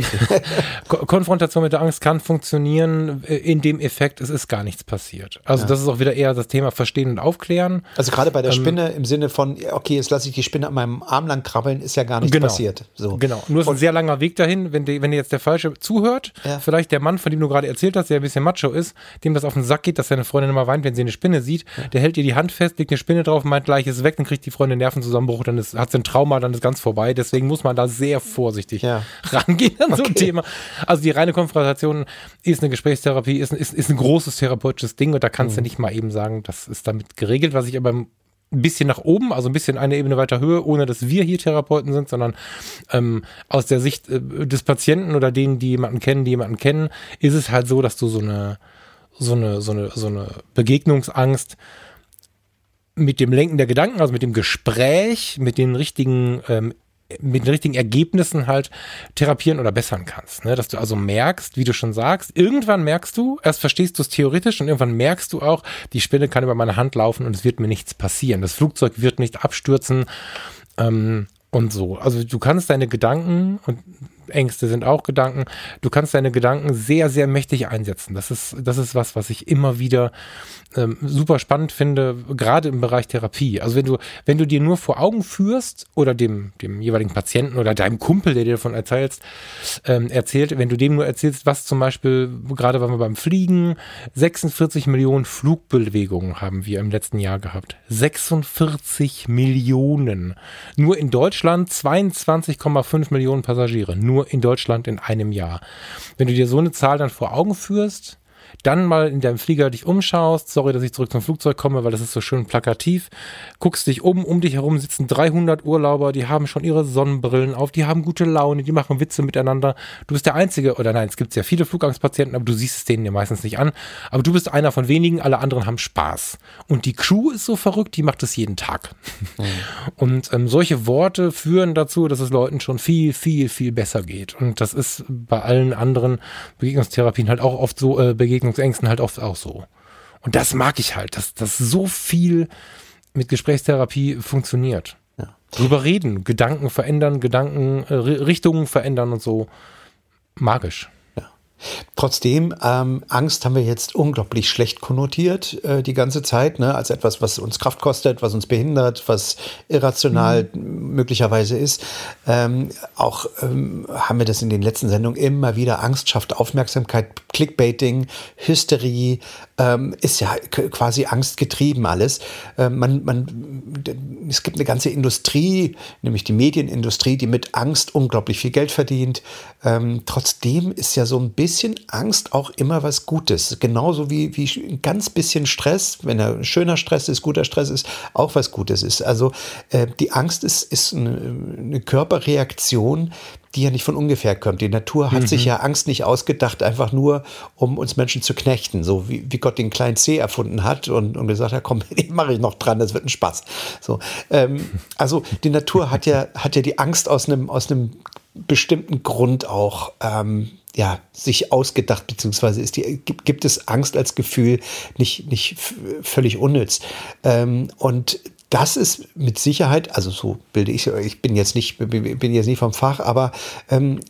Konfrontation mit der Angst kann funktionieren äh, in dem Effekt, es ist gar nichts passiert. Also ja. das ist auch wieder eher das Thema Verstehen und Aufklären. Also gerade bei der ähm, Spinne im Sinne von, okay, jetzt lasse ich die Spinne an meinem Arm lang krabbeln, ist ja gar nichts genau, passiert. So. Genau, nur ist ein sehr langer Weg dahin, wenn, die, wenn dir jetzt der Falsche zuhört, ja. vielleicht der Mann, von dem du gerade erzählt hast, der ein bisschen macho ist, dem das auf den Sack geht, dass seine Freundin immer weint, wenn sie eine Spinne sieht, ja. der hält ihr die Hand fest, legt eine Spinne drauf, meint gleich, ist weg, dann kriegt die Freundin Nervenzusammenbruch, dann ist, hat sie ein Trauma, dann ist ganz vorbei. Deswegen muss man da sehr vorsichtig ja. rangehen an so ein Thema. Also die reine Konfrontation ist eine Gesprächstherapie, ist, ist, ist ein großes therapeutisches Ding und da kannst mhm. du nicht mal eben sagen, das ist damit geregelt, was ich aber ein bisschen nach oben, also ein bisschen eine Ebene weiter Höhe, ohne dass wir hier Therapeuten sind, sondern ähm, aus der Sicht äh, des Patienten oder denen, die jemanden kennen, die jemanden kennen, ist es halt so, dass du so eine so eine so eine so eine Begegnungsangst mit dem Lenken der Gedanken, also mit dem Gespräch, mit den richtigen ähm, mit den richtigen Ergebnissen halt therapieren oder bessern kannst. Ne? Dass du also merkst, wie du schon sagst, irgendwann merkst du, erst verstehst du es theoretisch und irgendwann merkst du auch, die Spinne kann über meine Hand laufen und es wird mir nichts passieren. Das Flugzeug wird nicht abstürzen ähm, und so. Also du kannst deine Gedanken und Ängste sind auch Gedanken. Du kannst deine Gedanken sehr, sehr mächtig einsetzen. Das ist, das ist was, was ich immer wieder ähm, super spannend finde, gerade im Bereich Therapie. Also wenn du, wenn du dir nur vor Augen führst oder dem, dem jeweiligen Patienten oder deinem Kumpel, der dir davon erzählst, ähm, erzählt, wenn du dem nur erzählst, was zum Beispiel, gerade waren wir beim Fliegen, 46 Millionen Flugbewegungen haben wir im letzten Jahr gehabt. 46 Millionen. Nur in Deutschland 22,5 Millionen Passagiere. Nur in Deutschland in einem Jahr. Wenn du dir so eine Zahl dann vor Augen führst, dann mal in deinem Flieger dich umschaust, sorry, dass ich zurück zum Flugzeug komme, weil das ist so schön plakativ, guckst dich um, um dich herum sitzen 300 Urlauber, die haben schon ihre Sonnenbrillen auf, die haben gute Laune, die machen Witze miteinander. Du bist der Einzige, oder nein, es gibt ja viele Flugangstpatienten, aber du siehst es denen ja meistens nicht an, aber du bist einer von wenigen, alle anderen haben Spaß. Und die Crew ist so verrückt, die macht es jeden Tag. Mhm. Und ähm, solche Worte führen dazu, dass es Leuten schon viel, viel, viel besser geht. Und das ist bei allen anderen Begegnungstherapien halt auch oft so, äh, Begegnungs Berührungsängsten halt oft auch so. Und das mag ich halt, dass, dass so viel mit Gesprächstherapie funktioniert. Ja. Drüber reden, Gedanken verändern, Gedanken, äh, Richtungen verändern und so. Magisch. Trotzdem, ähm, Angst haben wir jetzt unglaublich schlecht konnotiert äh, die ganze Zeit, ne, als etwas, was uns Kraft kostet, was uns behindert, was irrational mhm. möglicherweise ist. Ähm, auch ähm, haben wir das in den letzten Sendungen immer wieder. Angst schafft Aufmerksamkeit, Clickbaiting, Hysterie, ähm, ist ja quasi angstgetrieben alles. Ähm, man, man, es gibt eine ganze Industrie, nämlich die Medienindustrie, die mit Angst unglaublich viel Geld verdient. Ähm, trotzdem ist ja so ein bisschen Angst auch immer was Gutes. Genauso wie, wie ein ganz bisschen Stress, wenn er schöner Stress ist, guter Stress ist, auch was Gutes ist. Also äh, die Angst ist, ist eine, eine Körperreaktion, die ja nicht von ungefähr kommt. Die Natur hat mhm. sich ja Angst nicht ausgedacht, einfach nur, um uns Menschen zu knechten. So wie, wie Gott den kleinen C erfunden hat und, und gesagt hat, komm, den mache ich noch dran, das wird ein Spaß. So, ähm, also die Natur hat ja, hat ja die Angst aus einem, aus einem bestimmten Grund auch ähm, ja, sich ausgedacht, beziehungsweise ist die, gibt, gibt es Angst als Gefühl nicht, nicht völlig unnütz. Ähm, und das ist mit Sicherheit, also so bilde ich, ich bin jetzt nicht, bin jetzt nicht vom Fach, aber ähm,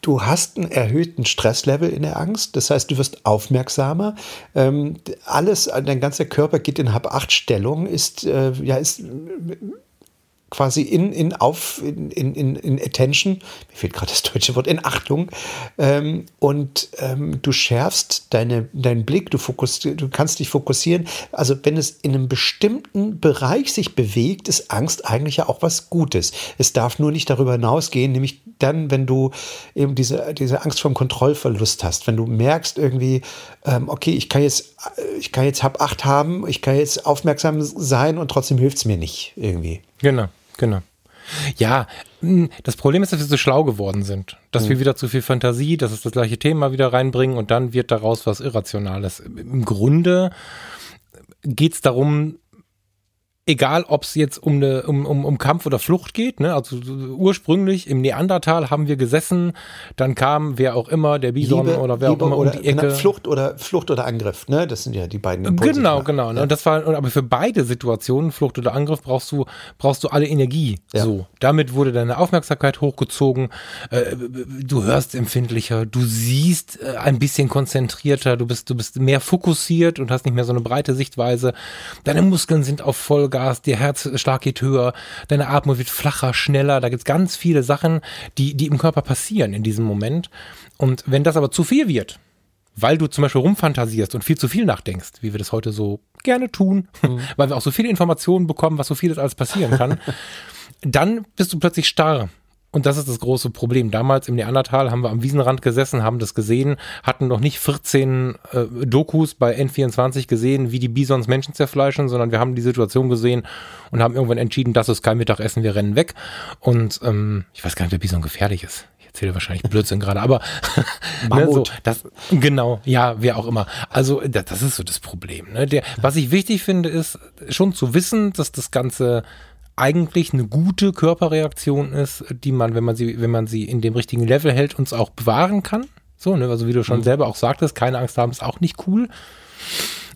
du hast einen erhöhten Stresslevel in der Angst. Das heißt, du wirst aufmerksamer. Ähm, alles, dein ganzer Körper geht in Hab-Acht-Stellung, ist, äh, ja, ist quasi in, in, auf, in, in, in Attention, mir fehlt gerade das deutsche Wort, in Achtung. Ähm, und ähm, du schärfst deine, deinen Blick, du, du kannst dich fokussieren. Also wenn es in einem bestimmten Bereich sich bewegt, ist Angst eigentlich ja auch was Gutes. Es darf nur nicht darüber hinausgehen, nämlich dann, wenn du eben diese, diese Angst vom Kontrollverlust hast, wenn du merkst irgendwie, ähm, okay, ich kann jetzt, ich kann jetzt hab acht haben, ich kann jetzt aufmerksam sein und trotzdem hilft es mir nicht irgendwie. Genau. Genau. Ja, hm, das Problem ist, dass wir so schlau geworden sind. Dass mhm. wir wieder zu viel Fantasie, dass es das gleiche Thema wieder reinbringen und dann wird daraus was Irrationales. Im Grunde geht es darum, egal ob es jetzt um, eine, um, um, um Kampf oder Flucht geht, ne? also ursprünglich im Neandertal haben wir gesessen, dann kam wer auch immer, der Bison Liebe, oder wer Liebe auch immer oder, um die Ecke. Flucht oder, Flucht oder Angriff, ne? das sind ja die beiden Impulse. Genau, genau. Ne? Und das war, aber für beide Situationen, Flucht oder Angriff, brauchst du, brauchst du alle Energie. Ja. So. Damit wurde deine Aufmerksamkeit hochgezogen, äh, du hörst empfindlicher, du siehst äh, ein bisschen konzentrierter, du bist, du bist mehr fokussiert und hast nicht mehr so eine breite Sichtweise. Deine Muskeln sind auf Vollgas Vollgas, der Herzschlag geht höher, deine Atmung wird flacher, schneller. Da gibt es ganz viele Sachen, die, die im Körper passieren in diesem Moment. Und wenn das aber zu viel wird, weil du zum Beispiel rumfantasierst und viel zu viel nachdenkst, wie wir das heute so gerne tun, mhm. weil wir auch so viele Informationen bekommen, was so vieles alles passieren kann, dann bist du plötzlich starr und das ist das große Problem. Damals im Neandertal haben wir am Wiesenrand gesessen, haben das gesehen, hatten noch nicht 14 äh, Dokus bei N24 gesehen, wie die Bisons Menschen zerfleischen, sondern wir haben die Situation gesehen und haben irgendwann entschieden, das ist kein Mittagessen, wir rennen weg. Und ähm, ich weiß gar nicht, wer Bison gefährlich ist. Ich erzähle wahrscheinlich Blödsinn gerade, aber ne, so, das, genau, ja, wer auch immer. Also das, das ist so das Problem. Ne? Der, was ich wichtig finde, ist schon zu wissen, dass das Ganze eigentlich eine gute Körperreaktion ist, die man, wenn man sie, wenn man sie in dem richtigen Level hält, uns auch bewahren kann. So, ne, also wie du schon mhm. selber auch sagtest, keine Angst haben ist auch nicht cool.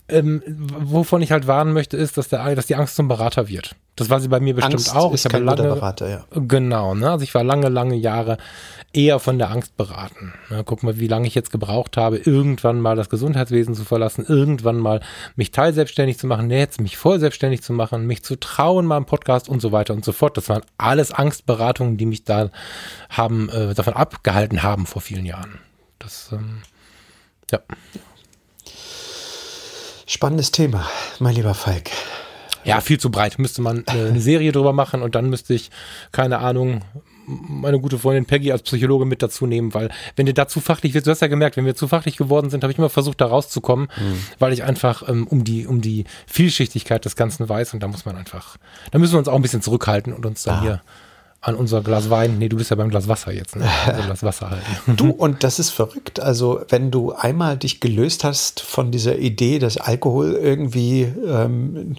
Ähm, wovon ich halt warnen möchte, ist, dass, der, dass die Angst zum Berater wird. Das war sie bei mir bestimmt Angst auch. Ist ich habe lange, Berater, ja. Genau, ne? Also ich war lange, lange Jahre eher von der Angst beraten. Ja, guck mal, wie lange ich jetzt gebraucht habe, irgendwann mal das Gesundheitswesen zu verlassen, irgendwann mal mich teilselbstständig zu machen, jetzt mich voll selbstständig zu machen, mich zu trauen, mal im Podcast und so weiter und so fort. Das waren alles Angstberatungen, die mich da haben, äh, davon abgehalten haben vor vielen Jahren. Das, ähm, ja. Spannendes Thema, mein lieber Falk. Ja, viel zu breit. Müsste man eine Serie drüber machen und dann müsste ich, keine Ahnung, meine gute Freundin Peggy als Psychologe mit dazu nehmen, weil wenn du dazu fachlich wirst, du hast ja gemerkt, wenn wir zu fachlich geworden sind, habe ich immer versucht, da rauszukommen, mhm. weil ich einfach ähm, um die um die Vielschichtigkeit des Ganzen weiß und da muss man einfach, da müssen wir uns auch ein bisschen zurückhalten und uns dann ah. hier an unser Glas Wein, nee, du bist ja beim Glas Wasser jetzt, ne? Also Glas Wasser halten. Du, und das ist verrückt. Also, wenn du einmal dich gelöst hast von dieser Idee, dass Alkohol irgendwie ähm,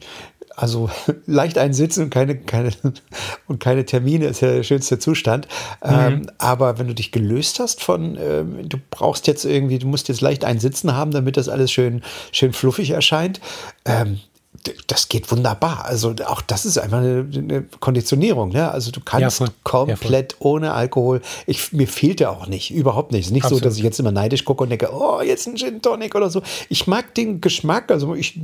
also leicht einsitzen und keine, keine, und keine Termine ist ja der schönste Zustand. Mhm. Ähm, aber wenn du dich gelöst hast von, ähm, du brauchst jetzt irgendwie, du musst jetzt leicht einsitzen haben, damit das alles schön, schön fluffig erscheint, ähm, das geht wunderbar. Also auch das ist einfach eine, eine Konditionierung. Ne? Also du kannst ja, komplett ja, ohne Alkohol. Ich, mir fehlt ja auch nicht, überhaupt nicht. Es ist nicht Absolut. so, dass ich jetzt immer neidisch gucke und denke, oh, jetzt ein Gin Tonic oder so. Ich mag den Geschmack. Also ich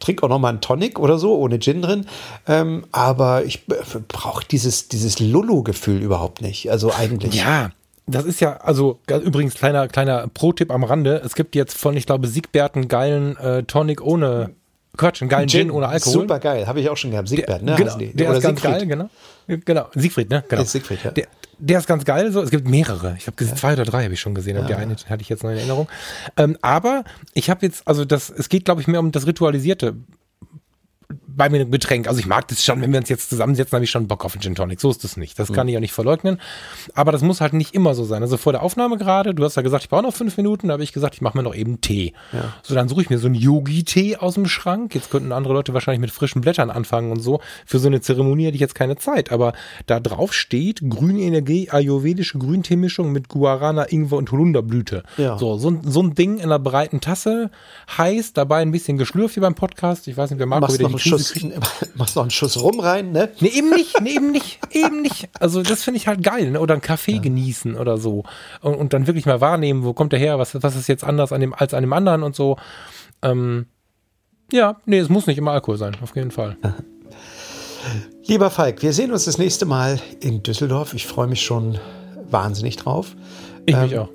trinke auch noch mal einen Tonic oder so ohne Gin drin. Ähm, aber ich brauche dieses, dieses Lulu-Gefühl überhaupt nicht. Also eigentlich. Ja, das ist ja, also übrigens kleiner kleiner Pro-Tipp am Rande. Es gibt jetzt von, ich glaube, Siegbert einen geilen äh, Tonic ohne Quatsch, einen geilen Gin, Gin ohne Alkohol. Super geil, habe ich auch schon gehabt. Siegbert, ne? Genau, der Oder ist ganz Siegfried. geil, genau. Genau, Siegfried, ne? Genau. Siegfried, ja. Der, der, ist ganz geil, so. Es gibt mehrere. Ich habe ja. zwei oder drei habe ich schon gesehen. Ja. Und der eine hatte ich jetzt noch in Erinnerung. Ähm, aber ich habe jetzt, also das, es geht, glaube ich, mehr um das Ritualisierte bei mir ein Getränk. Also ich mag das schon, wenn wir uns jetzt zusammensetzen, habe ich schon Bock auf einen Gin Tonic. So ist das nicht. Das mhm. kann ich ja nicht verleugnen. Aber das muss halt nicht immer so sein. Also vor der Aufnahme gerade, du hast ja gesagt, ich brauche noch fünf Minuten, da habe ich gesagt, ich mache mir noch eben Tee. Ja. So, dann suche ich mir so einen Yogi-Tee aus dem Schrank. Jetzt könnten andere Leute wahrscheinlich mit frischen Blättern anfangen und so. Für so eine Zeremonie hätte ich jetzt keine Zeit. Aber da drauf steht grüne Energie, ayurvedische Grünteemischung mit Guarana, Ingwer und Holunderblüte. Ja. So, so, so ein Ding in einer breiten Tasse, heiß, dabei ein bisschen geschlürft wie beim Podcast. Ich weiß nicht, wer Marco wieder die Krise machst noch einen Schuss rum rein, ne? Nee, eben nicht, nee, eben nicht, eben nicht. Also das finde ich halt geil, ne? Oder einen Kaffee ja. genießen oder so. Und, und, dann wirklich mal wahrnehmen, wo kommt der her, was, was ist jetzt anders an dem, als an dem anderen und so. Ähm, ja, nee, es muss nicht immer Alkohol sein, auf jeden Fall. Lieber Falk, wir sehen uns das nächste Mal in Düsseldorf. Ich freue mich schon wahnsinnig drauf. Ich ähm, mich auch.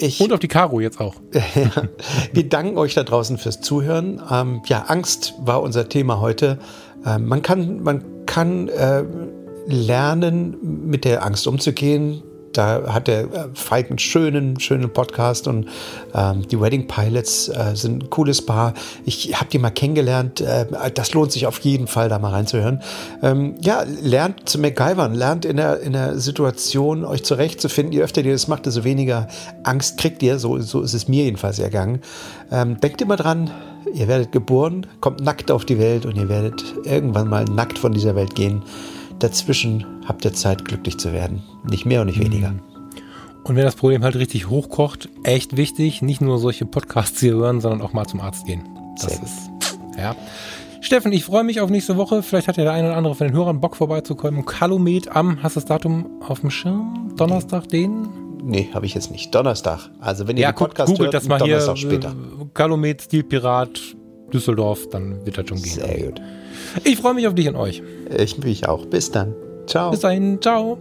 Ich, Und auf die Karo jetzt auch. wir danken euch da draußen fürs Zuhören. Ähm, ja, Angst war unser Thema heute. Ähm, man kann, man kann äh, lernen, mit der Angst umzugehen. Da hat der äh, Falk einen schönen, schönen Podcast und ähm, die Wedding Pilots äh, sind ein cooles Paar. Ich habe die mal kennengelernt. Äh, das lohnt sich auf jeden Fall, da mal reinzuhören. Ähm, ja, lernt zu MacGyvern, lernt in der, in der Situation euch zurechtzufinden. Je öfter ihr das macht, desto weniger Angst kriegt ihr. So, so ist es mir jedenfalls ergangen. Ähm, denkt immer dran, ihr werdet geboren, kommt nackt auf die Welt und ihr werdet irgendwann mal nackt von dieser Welt gehen. Dazwischen habt ihr Zeit, glücklich zu werden. Nicht mehr und nicht weniger. Mhm. Und wenn das Problem halt richtig hochkocht, echt wichtig, nicht nur solche Podcasts hier hören, sondern auch mal zum Arzt gehen. Das Sehr ist, ja. Steffen, ich freue mich auf nächste Woche. Vielleicht hat ja der eine oder andere von den Hörern Bock vorbeizukommen. Kalumet am, hast du das Datum auf dem Schirm? Donnerstag den? Nee, habe ich jetzt nicht. Donnerstag. Also wenn ihr ja, den Podcast googelt hört, das mal Donnerstag hier, später. Kalumet, Stilpirat, Düsseldorf, dann wird das schon gehen. Sehr gut. Ich freue mich auf dich und euch. Ich mich auch. Bis dann. Ciao. Bis dahin. Ciao.